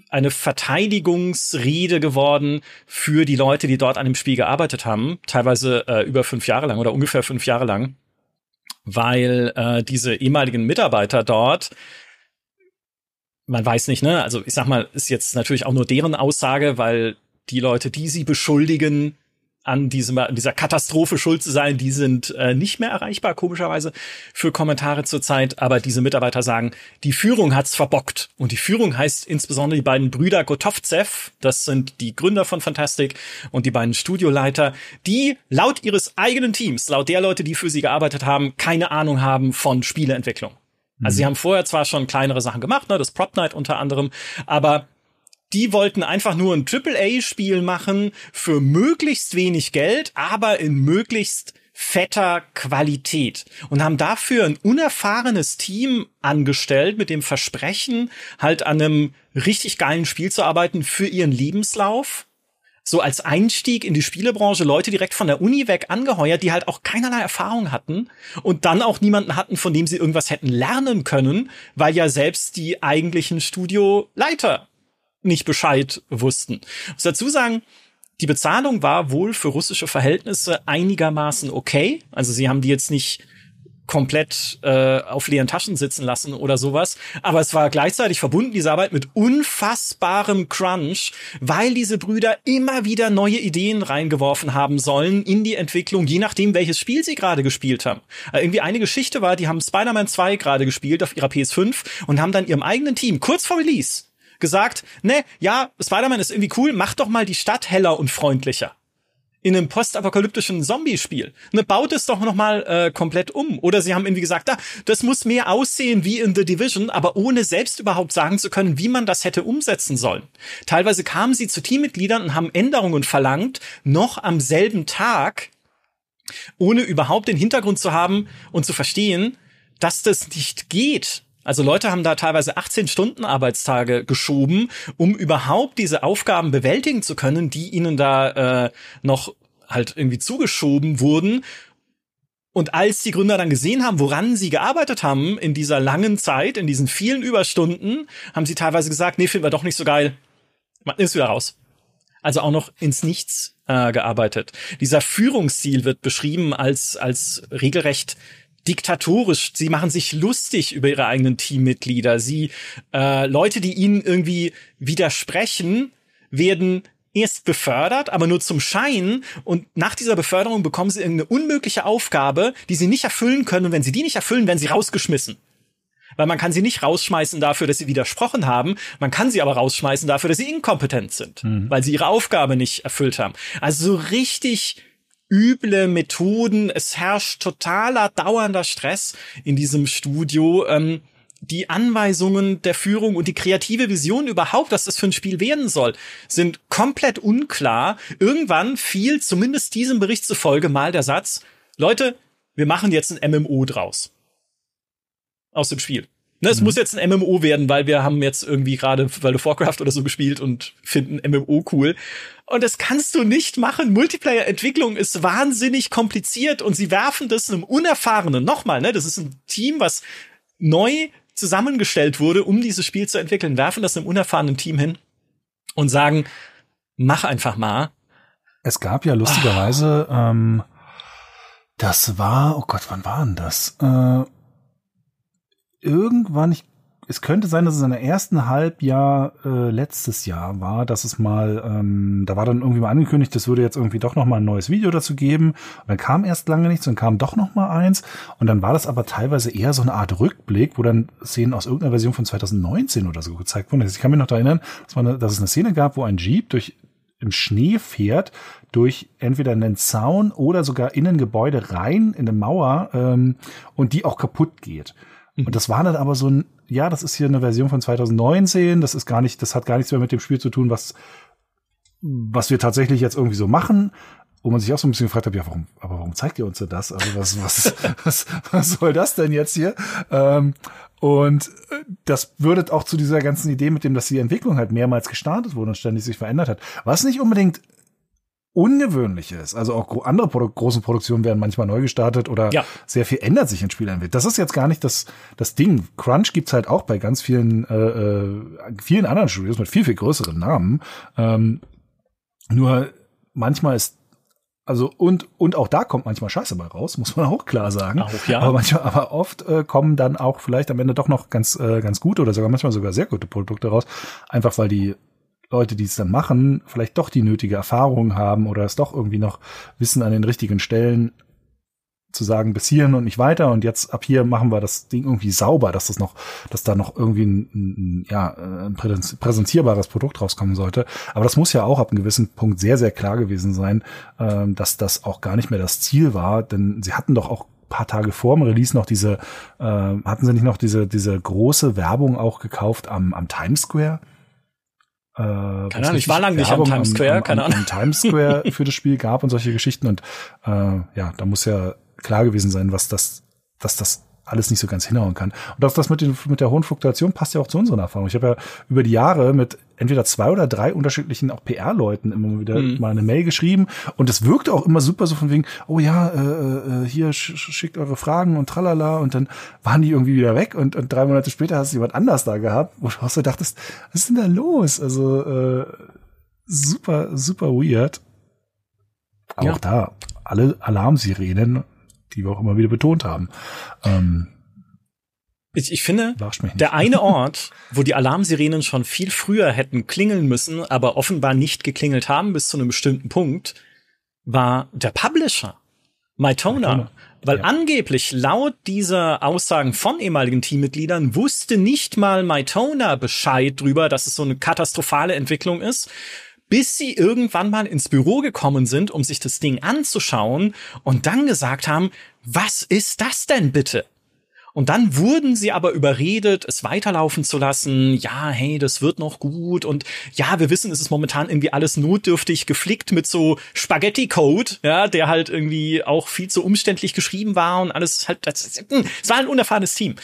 eine Verteidigungsrede geworden für die Leute, die dort an dem Spiel gearbeitet haben, teilweise äh, über fünf Jahre lang oder ungefähr fünf Jahre lang, weil äh, diese ehemaligen Mitarbeiter dort man weiß nicht, ne? Also ich sag mal, ist jetzt natürlich auch nur deren Aussage, weil die Leute, die sie beschuldigen, an diesem, dieser Katastrophe schuld zu sein, die sind äh, nicht mehr erreichbar, komischerweise, für Kommentare zurzeit. Aber diese Mitarbeiter sagen, die Führung hat's verbockt. Und die Führung heißt insbesondere die beiden Brüder Gotovtsev, das sind die Gründer von Fantastic und die beiden Studioleiter, die laut ihres eigenen Teams, laut der Leute, die für sie gearbeitet haben, keine Ahnung haben von Spieleentwicklung. Also sie mhm. haben vorher zwar schon kleinere Sachen gemacht, ne, das Prop Night unter anderem, aber die wollten einfach nur ein AAA-Spiel machen für möglichst wenig Geld, aber in möglichst fetter Qualität und haben dafür ein unerfahrenes Team angestellt mit dem Versprechen, halt an einem richtig geilen Spiel zu arbeiten für ihren Lebenslauf. So als Einstieg in die Spielebranche Leute direkt von der Uni weg angeheuert, die halt auch keinerlei Erfahrung hatten und dann auch niemanden hatten, von dem sie irgendwas hätten lernen können, weil ja selbst die eigentlichen Studioleiter nicht Bescheid wussten. Ich muss dazu sagen, die Bezahlung war wohl für russische Verhältnisse einigermaßen okay. Also sie haben die jetzt nicht komplett äh, auf leeren Taschen sitzen lassen oder sowas. Aber es war gleichzeitig verbunden, diese Arbeit, mit unfassbarem Crunch, weil diese Brüder immer wieder neue Ideen reingeworfen haben sollen in die Entwicklung, je nachdem, welches Spiel sie gerade gespielt haben. Also irgendwie eine Geschichte war, die haben Spider-Man 2 gerade gespielt auf ihrer PS5 und haben dann ihrem eigenen Team kurz vor Release gesagt, ne, ja, Spider-Man ist irgendwie cool, mach doch mal die Stadt heller und freundlicher. In einem postapokalyptischen Zombie-Spiel. Ne, baut es doch noch mal äh, komplett um. Oder sie haben irgendwie gesagt, da, das muss mehr aussehen wie in The Division, aber ohne selbst überhaupt sagen zu können, wie man das hätte umsetzen sollen. Teilweise kamen sie zu Teammitgliedern und haben Änderungen verlangt, noch am selben Tag, ohne überhaupt den Hintergrund zu haben und zu verstehen, dass das nicht geht. Also Leute haben da teilweise 18 Stunden Arbeitstage geschoben, um überhaupt diese Aufgaben bewältigen zu können, die ihnen da äh, noch halt irgendwie zugeschoben wurden. Und als die Gründer dann gesehen haben, woran sie gearbeitet haben in dieser langen Zeit, in diesen vielen Überstunden, haben sie teilweise gesagt, nee, finden wir doch nicht so geil. Man ist wieder raus. Also auch noch ins Nichts äh, gearbeitet. Dieser Führungsstil wird beschrieben als, als regelrecht diktatorisch. Sie machen sich lustig über ihre eigenen Teammitglieder. Sie äh, Leute, die ihnen irgendwie widersprechen, werden erst befördert, aber nur zum Schein. Und nach dieser Beförderung bekommen sie irgendeine unmögliche Aufgabe, die sie nicht erfüllen können. Und wenn sie die nicht erfüllen, werden sie rausgeschmissen. Weil man kann sie nicht rausschmeißen dafür, dass sie widersprochen haben. Man kann sie aber rausschmeißen dafür, dass sie inkompetent sind, mhm. weil sie ihre Aufgabe nicht erfüllt haben. Also so richtig üble Methoden. Es herrscht totaler, dauernder Stress in diesem Studio. Ähm, die Anweisungen der Führung und die kreative Vision überhaupt, was das für ein Spiel werden soll, sind komplett unklar. Irgendwann fiel zumindest diesem Bericht zufolge mal der Satz, Leute, wir machen jetzt ein MMO draus. Aus dem Spiel. Ne, es mhm. muss jetzt ein MMO werden, weil wir haben jetzt irgendwie gerade World of Warcraft oder so gespielt und finden MMO cool. Und das kannst du nicht machen. Multiplayer-Entwicklung ist wahnsinnig kompliziert und sie werfen das einem Unerfahrenen. Nochmal, ne, das ist ein Team, was neu zusammengestellt wurde, um dieses Spiel zu entwickeln, werfen das einem unerfahrenen Team hin und sagen, mach einfach mal. Es gab ja lustigerweise, ah. ähm, das war, oh Gott, wann war denn das? Äh, irgendwann, ich es könnte sein, dass es in der ersten Halbjahr äh, letztes Jahr war, dass es mal, ähm, da war dann irgendwie mal angekündigt, es würde jetzt irgendwie doch noch mal ein neues Video dazu geben. Und dann kam erst lange nichts, dann kam doch noch mal eins. Und dann war das aber teilweise eher so eine Art Rückblick, wo dann Szenen aus irgendeiner Version von 2019 oder so gezeigt wurden. Also ich kann mich noch da erinnern, dass, man, dass es eine Szene gab, wo ein Jeep durch im Schnee fährt, durch entweder einen Zaun oder sogar in ein Gebäude rein, in eine Mauer, ähm, und die auch kaputt geht. Und mhm. das war dann aber so ein, ja, das ist hier eine Version von 2019, das ist gar nicht, das hat gar nichts mehr mit dem Spiel zu tun, was, was wir tatsächlich jetzt irgendwie so machen. Wo man sich auch so ein bisschen gefragt hat, ja, warum, aber warum zeigt ihr uns denn das? Also was, was, was, was soll das denn jetzt hier? Ähm, und das würde auch zu dieser ganzen Idee mit dem, dass die Entwicklung halt mehrmals gestartet wurde und ständig sich verändert hat. Was nicht unbedingt Ungewöhnliches. Also auch andere Produ große Produktionen werden manchmal neu gestartet oder ja. sehr viel ändert sich in Spielentwicklung. Das ist jetzt gar nicht das, das Ding. Crunch gibt's halt auch bei ganz vielen, äh, äh, vielen anderen Studios mit viel, viel größeren Namen. Ähm, nur manchmal ist also und und auch da kommt manchmal Scheiße bei raus, muss man auch klar sagen. Auch, ja. Aber manchmal, aber oft äh, kommen dann auch vielleicht am Ende doch noch ganz äh, ganz gute oder sogar manchmal sogar sehr gute Produkte raus, einfach weil die Leute, die es dann machen, vielleicht doch die nötige Erfahrung haben oder es doch irgendwie noch wissen an den richtigen Stellen zu sagen, bis hierhin und nicht weiter und jetzt ab hier machen wir das Ding irgendwie sauber, dass das noch, dass da noch irgendwie ein, ein ja, ein präsentierbares Produkt rauskommen sollte. Aber das muss ja auch ab einem gewissen Punkt sehr, sehr klar gewesen sein, ähm, dass das auch gar nicht mehr das Ziel war, denn sie hatten doch auch paar Tage vor dem Release noch diese, äh, hatten sie nicht noch diese, diese große Werbung auch gekauft am, am Times Square? Äh, keine Ahnung, ich war lange nicht am Times Square, am, keine Ahnung. Am Times Square für das Spiel gab und solche Geschichten und äh, ja, da muss ja klar gewesen sein, was das, dass das alles nicht so ganz hinhauen kann. Und auch das mit, den, mit der hohen Fluktuation passt ja auch zu unseren Erfahrungen. Ich habe ja über die Jahre mit entweder zwei oder drei unterschiedlichen auch PR-Leuten immer wieder mhm. mal eine Mail geschrieben und es wirkte auch immer super so von wegen, oh ja, äh, äh, hier sch schickt eure Fragen und tralala und dann waren die irgendwie wieder weg und, und drei Monate später hast du jemand anders da gehabt, wo du auch so dachtest, was ist denn da los? Also äh, super, super weird. Aber ja. auch da, alle Alarmsirenen die wir auch immer wieder betont haben. Ähm, ich, ich finde, der eine Ort, wo die Alarmsirenen schon viel früher hätten klingeln müssen, aber offenbar nicht geklingelt haben bis zu einem bestimmten Punkt, war der Publisher, Mytona. Mytona. Weil ja. angeblich laut dieser Aussagen von ehemaligen Teammitgliedern wusste nicht mal Mytona Bescheid drüber, dass es so eine katastrophale Entwicklung ist bis sie irgendwann mal ins Büro gekommen sind, um sich das Ding anzuschauen und dann gesagt haben, was ist das denn bitte? Und dann wurden sie aber überredet, es weiterlaufen zu lassen. Ja, hey, das wird noch gut. Und ja, wir wissen, es ist momentan irgendwie alles notdürftig geflickt mit so Spaghetti-Code, ja, der halt irgendwie auch viel zu umständlich geschrieben war und alles halt, es war ein unerfahrenes Team.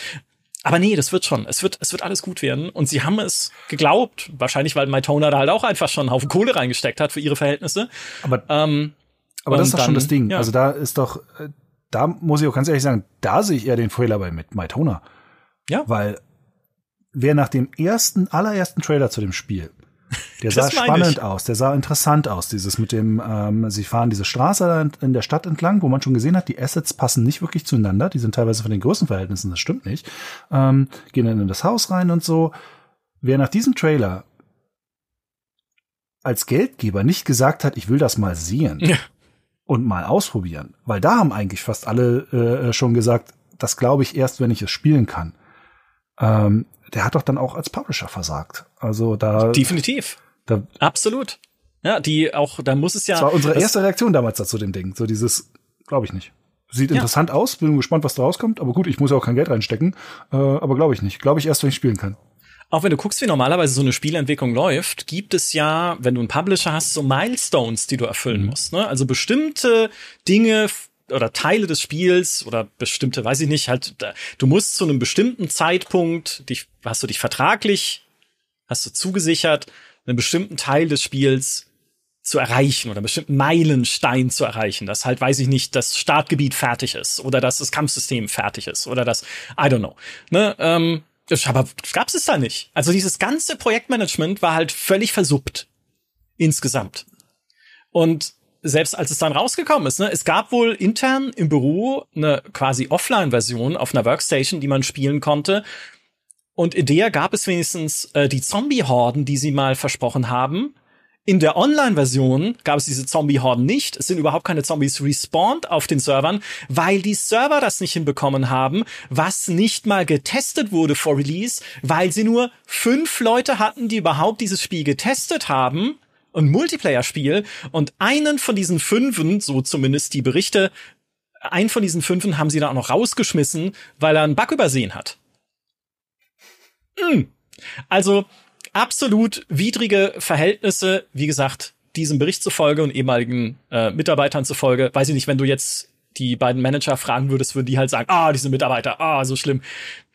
Aber nee, das wird schon. Es wird, es wird alles gut werden. Und sie haben es geglaubt. Wahrscheinlich, weil Mytona da halt auch einfach schon einen Haufen Kohle reingesteckt hat für ihre Verhältnisse. Aber, ähm, aber das ist doch schon das Ding. Ja. Also da ist doch, äh, da muss ich auch ganz ehrlich sagen, da sehe ich eher den Fehler bei mit Mytona. Ja. Weil wer nach dem ersten, allerersten Trailer zu dem Spiel, der sah spannend aus, der sah interessant aus, dieses mit dem, ähm, sie fahren diese Straße in der Stadt entlang, wo man schon gesehen hat, die Assets passen nicht wirklich zueinander, die sind teilweise von den Größenverhältnissen, das stimmt nicht, ähm, gehen dann in das Haus rein und so. Wer nach diesem Trailer als Geldgeber nicht gesagt hat, ich will das mal sehen, ja und mal ausprobieren. Weil da haben eigentlich fast alle äh, schon gesagt, das glaube ich erst, wenn ich es spielen kann. Ähm, der hat doch dann auch als Publisher versagt. Also da. Definitiv. Da, Absolut. Ja, die auch, da muss es ja. Das war unsere erste Reaktion damals dazu dem Ding. So dieses, glaube ich nicht. Sieht ja. interessant aus, bin gespannt, was da rauskommt. Aber gut, ich muss ja auch kein Geld reinstecken. Äh, aber glaube ich nicht. Glaube ich erst, wenn ich spielen kann auch wenn du guckst, wie normalerweise so eine Spielentwicklung läuft, gibt es ja, wenn du einen Publisher hast, so Milestones, die du erfüllen mhm. musst. Ne? Also bestimmte Dinge oder Teile des Spiels oder bestimmte, weiß ich nicht, halt, du musst zu einem bestimmten Zeitpunkt, dich, hast du dich vertraglich, hast du zugesichert, einen bestimmten Teil des Spiels zu erreichen oder einen bestimmten Meilenstein zu erreichen, dass halt, weiß ich nicht, das Startgebiet fertig ist oder dass das Kampfsystem fertig ist oder das, I don't know. Ne? Ähm, aber gab's es da nicht. Also dieses ganze Projektmanagement war halt völlig versuppt. Insgesamt. Und selbst als es dann rausgekommen ist, ne, es gab wohl intern im Büro eine quasi Offline-Version auf einer Workstation, die man spielen konnte. Und in der gab es wenigstens äh, die Zombie-Horden, die sie mal versprochen haben. In der Online-Version gab es diese Zombie-Horden nicht. Es sind überhaupt keine Zombies respawned auf den Servern, weil die Server das nicht hinbekommen haben, was nicht mal getestet wurde vor Release, weil sie nur fünf Leute hatten, die überhaupt dieses Spiel getestet haben. Ein Multiplayer-Spiel. Und einen von diesen fünfen, so zumindest die Berichte, einen von diesen fünfen haben sie dann auch noch rausgeschmissen, weil er einen Bug übersehen hat. Hm. Also, absolut widrige Verhältnisse, wie gesagt, diesem Bericht zufolge und ehemaligen äh, Mitarbeitern zufolge. Weiß ich nicht, wenn du jetzt die beiden Manager fragen würdest, würden die halt sagen, ah, diese Mitarbeiter, ah, so schlimm.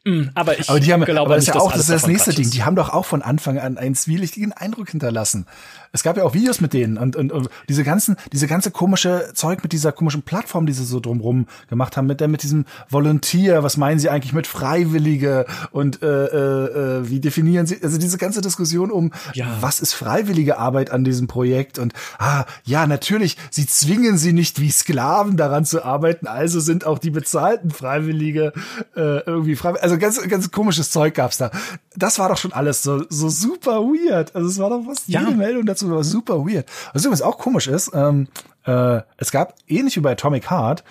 Mm, aber ich aber die haben, glaube aber das ist ja auch das, ist das nächste Ding. Die haben doch auch von Anfang an einen zwielichtigen Eindruck hinterlassen. Es gab ja auch Videos mit denen und, und, und diese ganzen, diese ganze komische Zeug mit dieser komischen Plattform, die sie so drumrum gemacht haben, mit der, mit diesem Volunteer, was meinen sie eigentlich mit Freiwillige und äh, äh, äh, wie definieren sie, also diese ganze Diskussion um, ja. was ist freiwillige Arbeit an diesem Projekt und ah, ja, natürlich, sie zwingen sie nicht wie Sklaven daran zu arbeiten, also sind auch die bezahlten Freiwillige äh, irgendwie frei. Also ganz, ganz komisches Zeug gab's da. Das war doch schon alles so, so super weird. Also es war doch fast jede ja. Meldung dazu war super weird. Was übrigens auch komisch ist, ähm, äh, es gab ähnlich wie bei Atomic Heart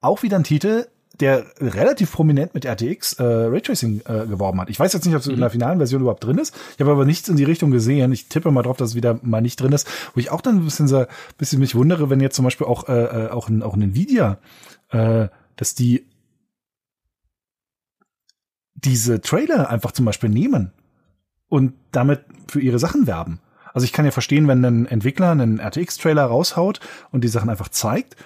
auch wieder einen Titel, der relativ prominent mit RTX äh, Raytracing äh, geworben hat. Ich weiß jetzt nicht, ob es mhm. in der finalen Version überhaupt drin ist. Ich habe aber nichts in die Richtung gesehen. Ich tippe mal drauf, dass es wieder mal nicht drin ist. Wo ich auch dann ein bisschen, so, bisschen mich wundere, wenn jetzt zum Beispiel auch äh, äh auch, ein, auch ein Nvidia, äh, dass die diese Trailer einfach zum Beispiel nehmen und damit für ihre Sachen werben. Also ich kann ja verstehen, wenn ein Entwickler einen RTX-Trailer raushaut und die Sachen einfach zeigt.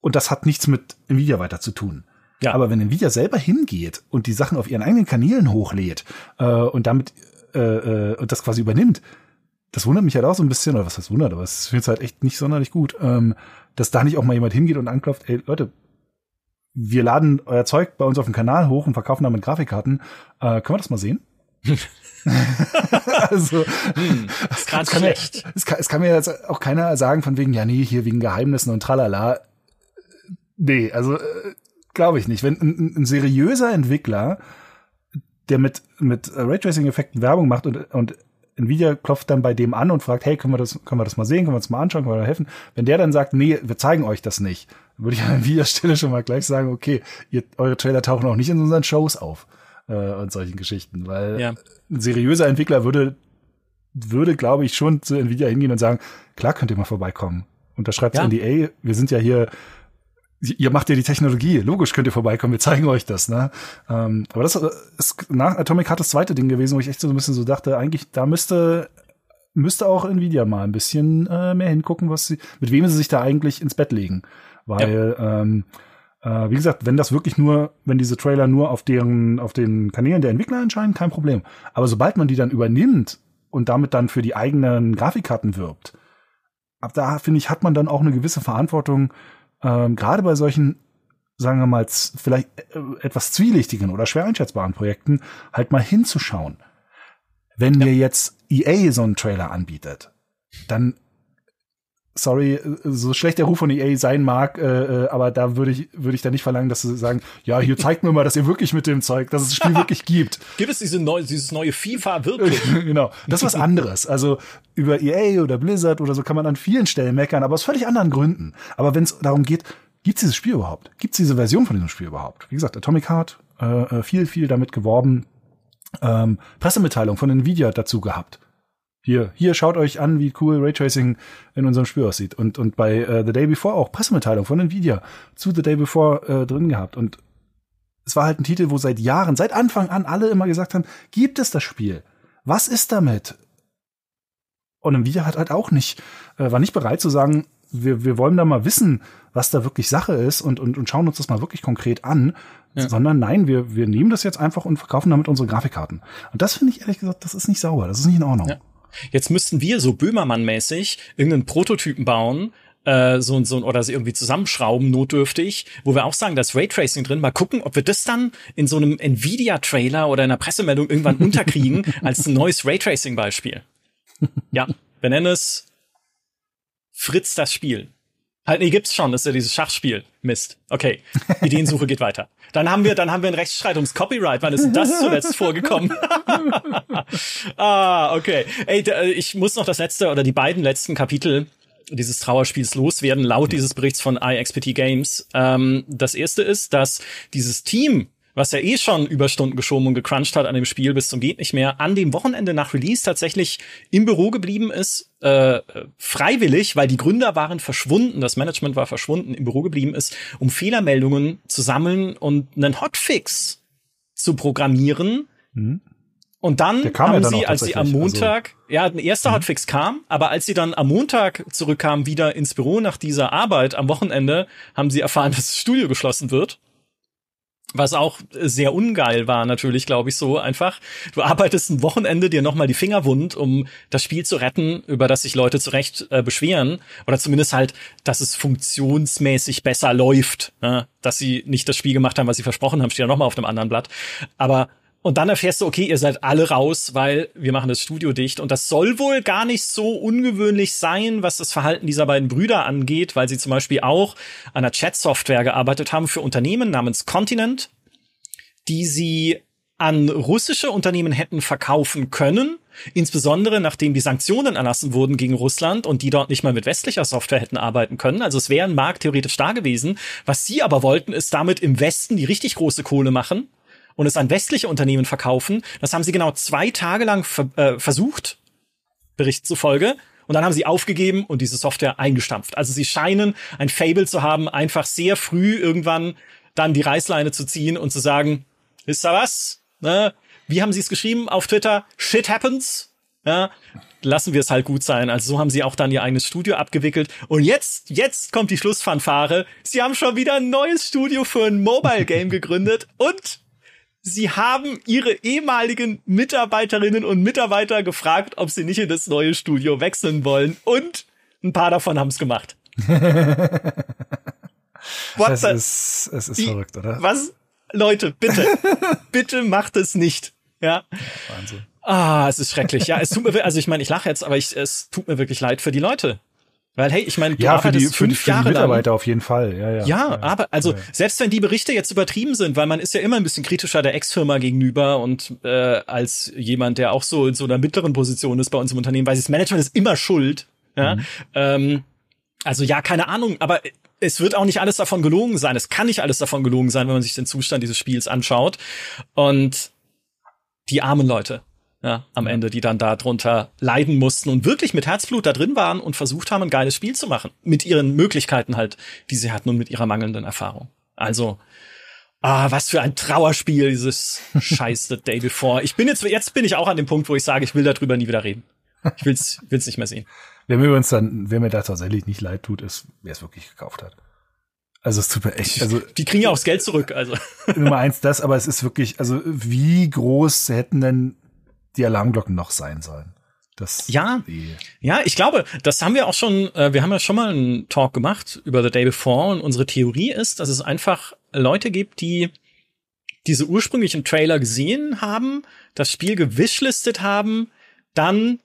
Und das hat nichts mit Nvidia weiter zu tun. Ja. Aber wenn Nvidia selber hingeht und die Sachen auf ihren eigenen Kanälen hochlädt äh, und damit äh, äh, und das quasi übernimmt, das wundert mich halt auch so ein bisschen, oder was heißt wundert, aber es finde halt echt nicht sonderlich gut, ähm, dass da nicht auch mal jemand hingeht und anklopft, ey Leute, wir laden euer Zeug bei uns auf dem Kanal hoch und verkaufen damit Grafikkarten. Äh, können wir das mal sehen? also, hm, das kann, schlecht. Mir, es, kann, es kann mir jetzt auch keiner sagen von wegen, ja, nee, hier wegen Geheimnissen und tralala. Nee, also äh, glaube ich nicht. Wenn ein, ein, seriöser Entwickler, der mit, mit Raytracing-Effekten Werbung macht und, und Nvidia klopft dann bei dem an und fragt, hey, können wir das, können wir das mal sehen, können wir uns mal anschauen, können wir da helfen? Wenn der dann sagt, nee, wir zeigen euch das nicht, würde ich an Nvidias Stelle schon mal gleich sagen, okay, ihr, eure Trailer tauchen auch nicht in unseren Shows auf äh, und solchen Geschichten, weil ja. ein seriöser Entwickler würde, würde, glaube ich, schon zu Nvidia hingehen und sagen, klar könnt ihr mal vorbeikommen. Unterschreibt ja. NDA, wir sind ja hier ihr macht ja die Technologie, logisch könnt ihr vorbeikommen, wir zeigen euch das, ne? Ähm, aber das ist nach Atomic Heart das zweite Ding gewesen, wo ich echt so ein bisschen so dachte, eigentlich, da müsste müsste auch Nvidia mal ein bisschen äh, mehr hingucken, was sie, mit wem sie sich da eigentlich ins Bett legen. Weil, ja. ähm, äh, wie gesagt, wenn das wirklich nur, wenn diese Trailer nur auf deren, auf den Kanälen der Entwickler erscheinen, kein Problem. Aber sobald man die dann übernimmt und damit dann für die eigenen Grafikkarten wirbt, ab da finde ich, hat man dann auch eine gewisse Verantwortung, ähm, gerade bei solchen, sagen wir mal, vielleicht äh, etwas zwielichtigen oder schwer einschätzbaren Projekten, halt mal hinzuschauen. Wenn ja. mir jetzt EA so einen Trailer anbietet, dann sorry, so schlecht der Ruf von EA sein mag, äh, äh, aber da würde ich würde ich da nicht verlangen, dass sie sagen, ja, hier zeigt mir mal, dass ihr wirklich mit dem Zeug, dass es das Spiel wirklich gibt. Gibt es diese neue, dieses neue FIFA wirklich? genau, das ist was anderes. Also über EA oder Blizzard oder so kann man an vielen Stellen meckern, aber aus völlig anderen Gründen. Aber wenn es darum geht, gibt es dieses Spiel überhaupt? Gibt es diese Version von diesem Spiel überhaupt? Wie gesagt, Atomic Heart, äh, äh viel, viel damit geworben. Ähm, Pressemitteilung von Nvidia dazu gehabt hier, hier schaut euch an, wie cool Raytracing in unserem Spiel aussieht. Und, und bei äh, The Day Before auch Pressemitteilung von Nvidia zu The Day Before äh, drin gehabt. Und es war halt ein Titel, wo seit Jahren, seit Anfang an alle immer gesagt haben, gibt es das Spiel? Was ist damit? Und Nvidia hat halt auch nicht, äh, war nicht bereit zu sagen, wir, wir wollen da mal wissen, was da wirklich Sache ist und, und, und schauen uns das mal wirklich konkret an, ja. sondern nein, wir, wir nehmen das jetzt einfach und verkaufen damit unsere Grafikkarten. Und das finde ich ehrlich gesagt, das ist nicht sauber, das ist nicht in Ordnung. Ja. Jetzt müssten wir so Böhmermann-mäßig irgendeinen Prototypen bauen, äh, so so oder sie irgendwie zusammenschrauben notdürftig, wo wir auch sagen, da ist Raytracing drin. Mal gucken, ob wir das dann in so einem Nvidia-Trailer oder in einer Pressemeldung irgendwann unterkriegen als ein neues Raytracing-Beispiel. Ja, wir nennen es Fritz das Spiel. Halt, nee, gibt's schon, das ist ja dieses Schachspiel. Mist. Okay. Ideensuche geht weiter. Dann haben wir, dann haben wir einen Rechtsstreit ums Copyright. Wann ist das zuletzt vorgekommen? ah, okay. Ey, äh, ich muss noch das letzte oder die beiden letzten Kapitel dieses Trauerspiels loswerden, laut dieses Berichts von iXPT Games. Ähm, das erste ist, dass dieses Team, was ja eh schon Überstunden geschoben und gecrunched hat an dem Spiel bis zum geht nicht mehr, an dem Wochenende nach Release tatsächlich im Büro geblieben ist, äh, freiwillig, weil die Gründer waren verschwunden, das Management war verschwunden, im Büro geblieben ist, um Fehlermeldungen zu sammeln und einen Hotfix zu programmieren. Mhm. Und dann haben ja sie, als sie am also Montag, also, ja, ein erster mhm. Hotfix kam, aber als sie dann am Montag zurückkamen, wieder ins Büro nach dieser Arbeit am Wochenende, haben sie erfahren, dass das Studio geschlossen wird was auch sehr ungeil war, natürlich, glaube ich, so einfach. Du arbeitest ein Wochenende dir nochmal die Finger wund, um das Spiel zu retten, über das sich Leute zurecht äh, beschweren. Oder zumindest halt, dass es funktionsmäßig besser läuft. Ne? Dass sie nicht das Spiel gemacht haben, was sie versprochen haben, steht ja nochmal auf dem anderen Blatt. Aber und dann erfährst du, okay, ihr seid alle raus, weil wir machen das Studio dicht. Und das soll wohl gar nicht so ungewöhnlich sein, was das Verhalten dieser beiden Brüder angeht, weil sie zum Beispiel auch an einer Chat-Software gearbeitet haben für Unternehmen namens Continent, die sie an russische Unternehmen hätten verkaufen können, insbesondere nachdem die Sanktionen erlassen wurden gegen Russland und die dort nicht mal mit westlicher Software hätten arbeiten können. Also es wäre ein Markt theoretisch da gewesen. Was sie aber wollten, ist damit im Westen die richtig große Kohle machen und es an westliche Unternehmen verkaufen. Das haben sie genau zwei Tage lang ver äh, versucht, Bericht zufolge. Und dann haben sie aufgegeben und diese Software eingestampft. Also sie scheinen ein Fable zu haben, einfach sehr früh irgendwann dann die Reißleine zu ziehen und zu sagen, wisst ihr was? Ne? Wie haben sie es geschrieben auf Twitter? Shit happens. Ja, lassen wir es halt gut sein. Also so haben sie auch dann ihr eigenes Studio abgewickelt. Und jetzt, jetzt kommt die Schlussfanfare. Sie haben schon wieder ein neues Studio für ein Mobile Game gegründet und sie haben ihre ehemaligen Mitarbeiterinnen und Mitarbeiter gefragt, ob sie nicht in das neue Studio wechseln wollen. Und ein paar davon haben es gemacht. es ist, es ist verrückt, oder? Was? Leute, bitte, bitte macht es nicht. Ja. Wahnsinn. Ah, es ist schrecklich. Ja, es tut mir, also ich meine, ich lache jetzt, aber ich, es tut mir wirklich leid für die Leute. Weil, hey, ich meine, du ja, für die, fünf für die, für Jahre die Mitarbeiter lang. auf jeden Fall. Ja, ja, ja, ja aber also ja. selbst wenn die Berichte jetzt übertrieben sind, weil man ist ja immer ein bisschen kritischer der Ex-Firma gegenüber und äh, als jemand, der auch so in so einer mittleren Position ist bei uns im Unternehmen, weil das Management ist immer schuld. Ja, mhm. ähm, also ja, keine Ahnung, aber es wird auch nicht alles davon gelogen sein. Es kann nicht alles davon gelogen sein, wenn man sich den Zustand dieses Spiels anschaut. Und die armen Leute, ja, am Ende, die dann da drunter leiden mussten und wirklich mit Herzblut da drin waren und versucht haben, ein geiles Spiel zu machen. Mit ihren Möglichkeiten halt, die sie hatten und mit ihrer mangelnden Erfahrung. Also, ah, was für ein Trauerspiel, dieses scheiß The Day Before. Ich bin jetzt, jetzt bin ich auch an dem Punkt, wo ich sage, ich will darüber nie wieder reden. Ich will's, will's nicht mehr sehen. Wer mir übrigens dann, wer mir da tatsächlich nicht leid tut, ist, wer es wirklich gekauft hat. Also es tut mir echt, also. Die kriegen ja auch das Geld zurück, also. Nummer eins das, aber es ist wirklich, also wie groß hätten denn die Alarmglocken noch sein sollen. Das ja, ja, ich glaube, das haben wir auch schon, äh, wir haben ja schon mal einen Talk gemacht über The Day Before und unsere Theorie ist, dass es einfach Leute gibt, die diese ursprünglichen Trailer gesehen haben, das Spiel gewishlistet haben, dann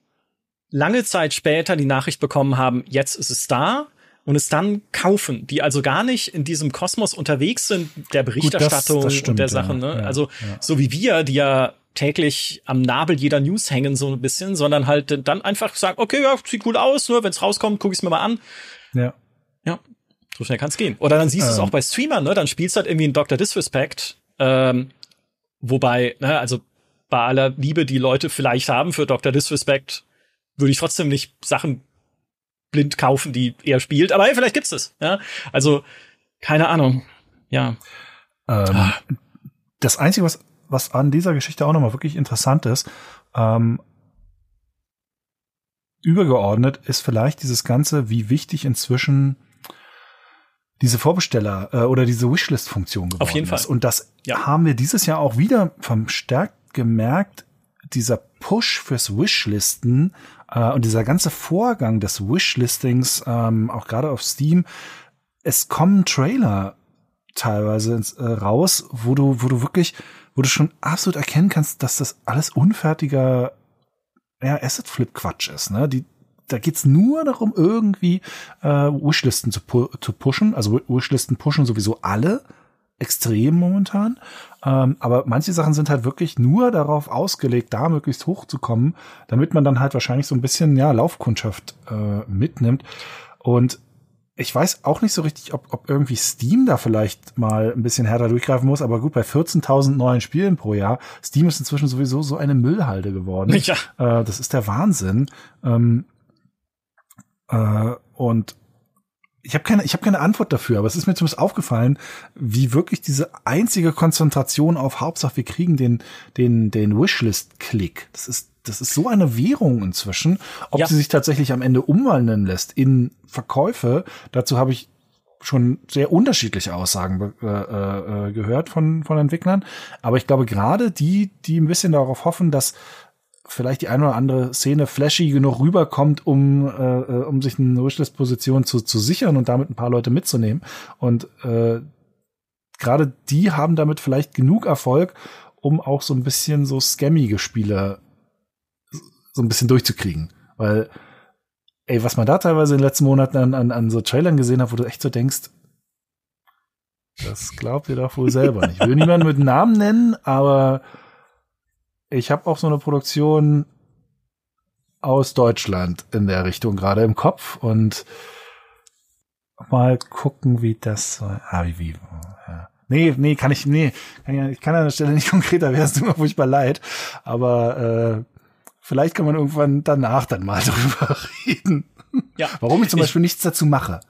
lange Zeit später die Nachricht bekommen haben, jetzt ist es da und es dann kaufen, die also gar nicht in diesem Kosmos unterwegs sind, der Berichterstattung Gut, das, das stimmt, und der Sachen. Ne? Ja, also ja. so wie wir, die ja täglich am Nabel jeder News hängen, so ein bisschen, sondern halt dann einfach sagen, okay, ja, sieht gut aus, nur wenn es rauskommt, guck ich es mir mal an. Ja. Ja, so schnell kann es gehen. Oder dann siehst du es ähm. auch bei Streamern, ne? Dann spielst du halt irgendwie ein Dr. Disrespect, ähm, wobei, ne, also bei aller Liebe, die Leute vielleicht haben für Dr. Disrespect, würde ich trotzdem nicht Sachen blind kaufen, die er spielt. Aber hey, vielleicht gibt's es. Ja, also keine Ahnung. Ja. Ähm, ah. Das Einzige, was was an dieser Geschichte auch nochmal wirklich interessant ist, ähm, übergeordnet ist vielleicht dieses Ganze, wie wichtig inzwischen diese Vorbesteller äh, oder diese Wishlist-Funktion geworden Auf jeden Fall. ist. Und das ja. haben wir dieses Jahr auch wieder verstärkt gemerkt, dieser Push fürs Wishlisten äh, und dieser ganze Vorgang des Wishlistings, ähm, auch gerade auf Steam, es kommen Trailer teilweise ins, äh, raus, wo du, wo du wirklich wo du schon absolut erkennen kannst, dass das alles unfertiger ja, Asset-Flip-Quatsch ist. Ne? Die, da geht's nur darum, irgendwie äh, Wishlisten zu, pu zu pushen. Also Wishlisten pushen sowieso alle extrem momentan. Ähm, aber manche Sachen sind halt wirklich nur darauf ausgelegt, da möglichst hoch zu kommen, damit man dann halt wahrscheinlich so ein bisschen ja Laufkundschaft äh, mitnimmt. Und ich weiß auch nicht so richtig, ob, ob irgendwie Steam da vielleicht mal ein bisschen härter durchgreifen muss, aber gut, bei 14.000 neuen Spielen pro Jahr, Steam ist inzwischen sowieso so eine Müllhalde geworden. Ja. Äh, das ist der Wahnsinn. Ähm, äh, und ich habe keine, ich habe keine Antwort dafür, aber es ist mir zumindest aufgefallen, wie wirklich diese einzige Konzentration auf Hauptsache wir kriegen den, den, den Wishlist-Klick. Das ist das ist so eine Währung inzwischen. Ob ja. sie sich tatsächlich am Ende umwandeln lässt in Verkäufe, dazu habe ich schon sehr unterschiedliche Aussagen äh, äh, gehört von, von Entwicklern. Aber ich glaube, gerade die, die ein bisschen darauf hoffen, dass vielleicht die eine oder andere Szene flashy genug rüberkommt, um, äh, äh um sich eine Wishlist-Position zu, zu sichern und damit ein paar Leute mitzunehmen. Und äh, gerade die haben damit vielleicht genug Erfolg, um auch so ein bisschen so scammige Spiele so ein bisschen durchzukriegen. Weil, ey, was man da teilweise in den letzten Monaten an, an, an so Trailern gesehen hat, wo du echt so denkst, das glaubt ihr doch wohl selber nicht. Ich will niemanden mit Namen nennen, aber ich habe auch so eine Produktion aus Deutschland in der Richtung gerade im Kopf und mal gucken, wie das so. Ah, wie, wie. Ja. Nee, nee, kann ich, nee, kann ja, ich kann an der Stelle nicht konkreter, wäre es immer furchtbar leid. Aber äh, Vielleicht kann man irgendwann danach dann mal darüber reden. Ja. Warum ich zum Beispiel nichts dazu mache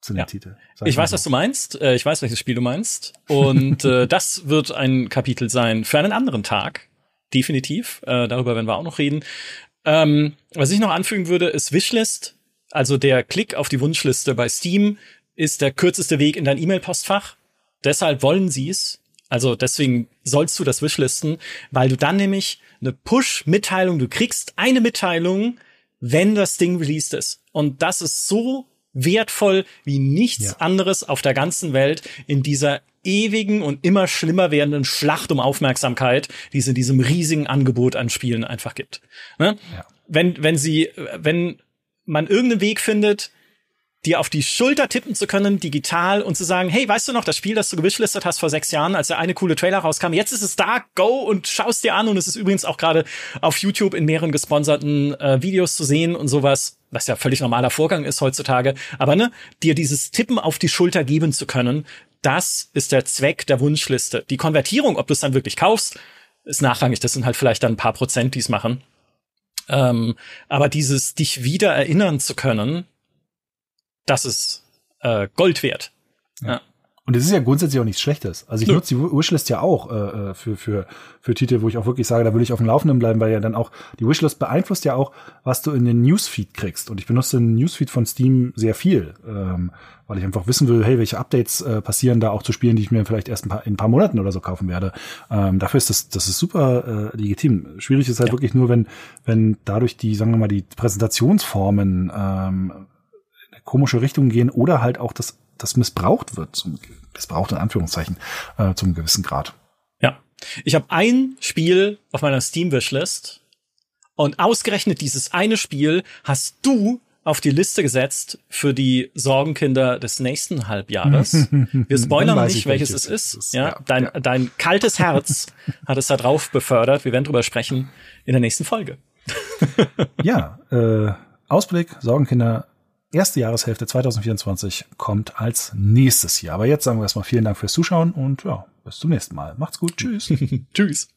zu dem ja. Titel. Sag ich weiß, was du meinst. Äh, ich weiß, welches Spiel du meinst. Und äh, das wird ein Kapitel sein für einen anderen Tag. Definitiv. Äh, darüber werden wir auch noch reden. Ähm, was ich noch anfügen würde, ist Wishlist. Also der Klick auf die Wunschliste bei Steam ist der kürzeste Weg in dein E-Mail-Postfach. Deshalb wollen sie es. Also deswegen sollst du das Wishlisten, weil du dann nämlich eine Push-Mitteilung. Du kriegst eine Mitteilung, wenn das Ding released ist. Und das ist so wertvoll wie nichts ja. anderes auf der ganzen Welt in dieser ewigen und immer schlimmer werdenden Schlacht um Aufmerksamkeit, die es in diesem riesigen Angebot an Spielen einfach gibt. Ne? Ja. Wenn, wenn sie, wenn man irgendeinen Weg findet, dir auf die Schulter tippen zu können, digital und zu sagen, hey, weißt du noch, das Spiel, das du gewishlistet hast vor sechs Jahren, als der eine coole Trailer rauskam, jetzt ist es da, go und schaust dir an und es ist übrigens auch gerade auf YouTube in mehreren gesponserten äh, Videos zu sehen und sowas, was ja völlig normaler Vorgang ist heutzutage, aber ne, dir dieses Tippen auf die Schulter geben zu können, das ist der Zweck der Wunschliste. Die Konvertierung, ob du es dann wirklich kaufst, ist nachrangig. Das sind halt vielleicht dann ein paar Prozent, die es machen. Ähm, aber dieses, dich wieder erinnern zu können, das ist äh, Gold wert. Ja. ja. Und es ist ja grundsätzlich auch nichts Schlechtes. Also ich Nö. nutze die Wishlist ja auch äh, äh, für, für, für Titel, wo ich auch wirklich sage, da will ich auf dem Laufenden bleiben, weil ja dann auch die Wishlist beeinflusst ja auch, was du in den Newsfeed kriegst. Und ich benutze den Newsfeed von Steam sehr viel, ähm, weil ich einfach wissen will, hey, welche Updates äh, passieren da auch zu Spielen, die ich mir vielleicht erst ein paar, in ein paar Monaten oder so kaufen werde. Ähm, dafür ist das, das ist super äh, legitim. Schwierig ist halt ja. wirklich nur, wenn, wenn dadurch die, sagen wir mal, die Präsentationsformen ähm, komische Richtung gehen oder halt auch das das missbraucht wird, zum, missbraucht in Anführungszeichen, äh, zum gewissen Grad. Ja. Ich habe ein Spiel auf meiner Steam-Wishlist und ausgerechnet dieses eine Spiel hast du auf die Liste gesetzt für die Sorgenkinder des nächsten Halbjahres. Wir spoilern nicht, welches, es ist. Ja, ja, dein, ja. dein kaltes Herz hat es da drauf befördert. Wir werden drüber sprechen in der nächsten Folge. ja, äh, Ausblick, Sorgenkinder erste Jahreshälfte 2024 kommt als nächstes Jahr. Aber jetzt sagen wir erstmal vielen Dank fürs Zuschauen und ja, bis zum nächsten Mal. Macht's gut. Tschüss. Tschüss.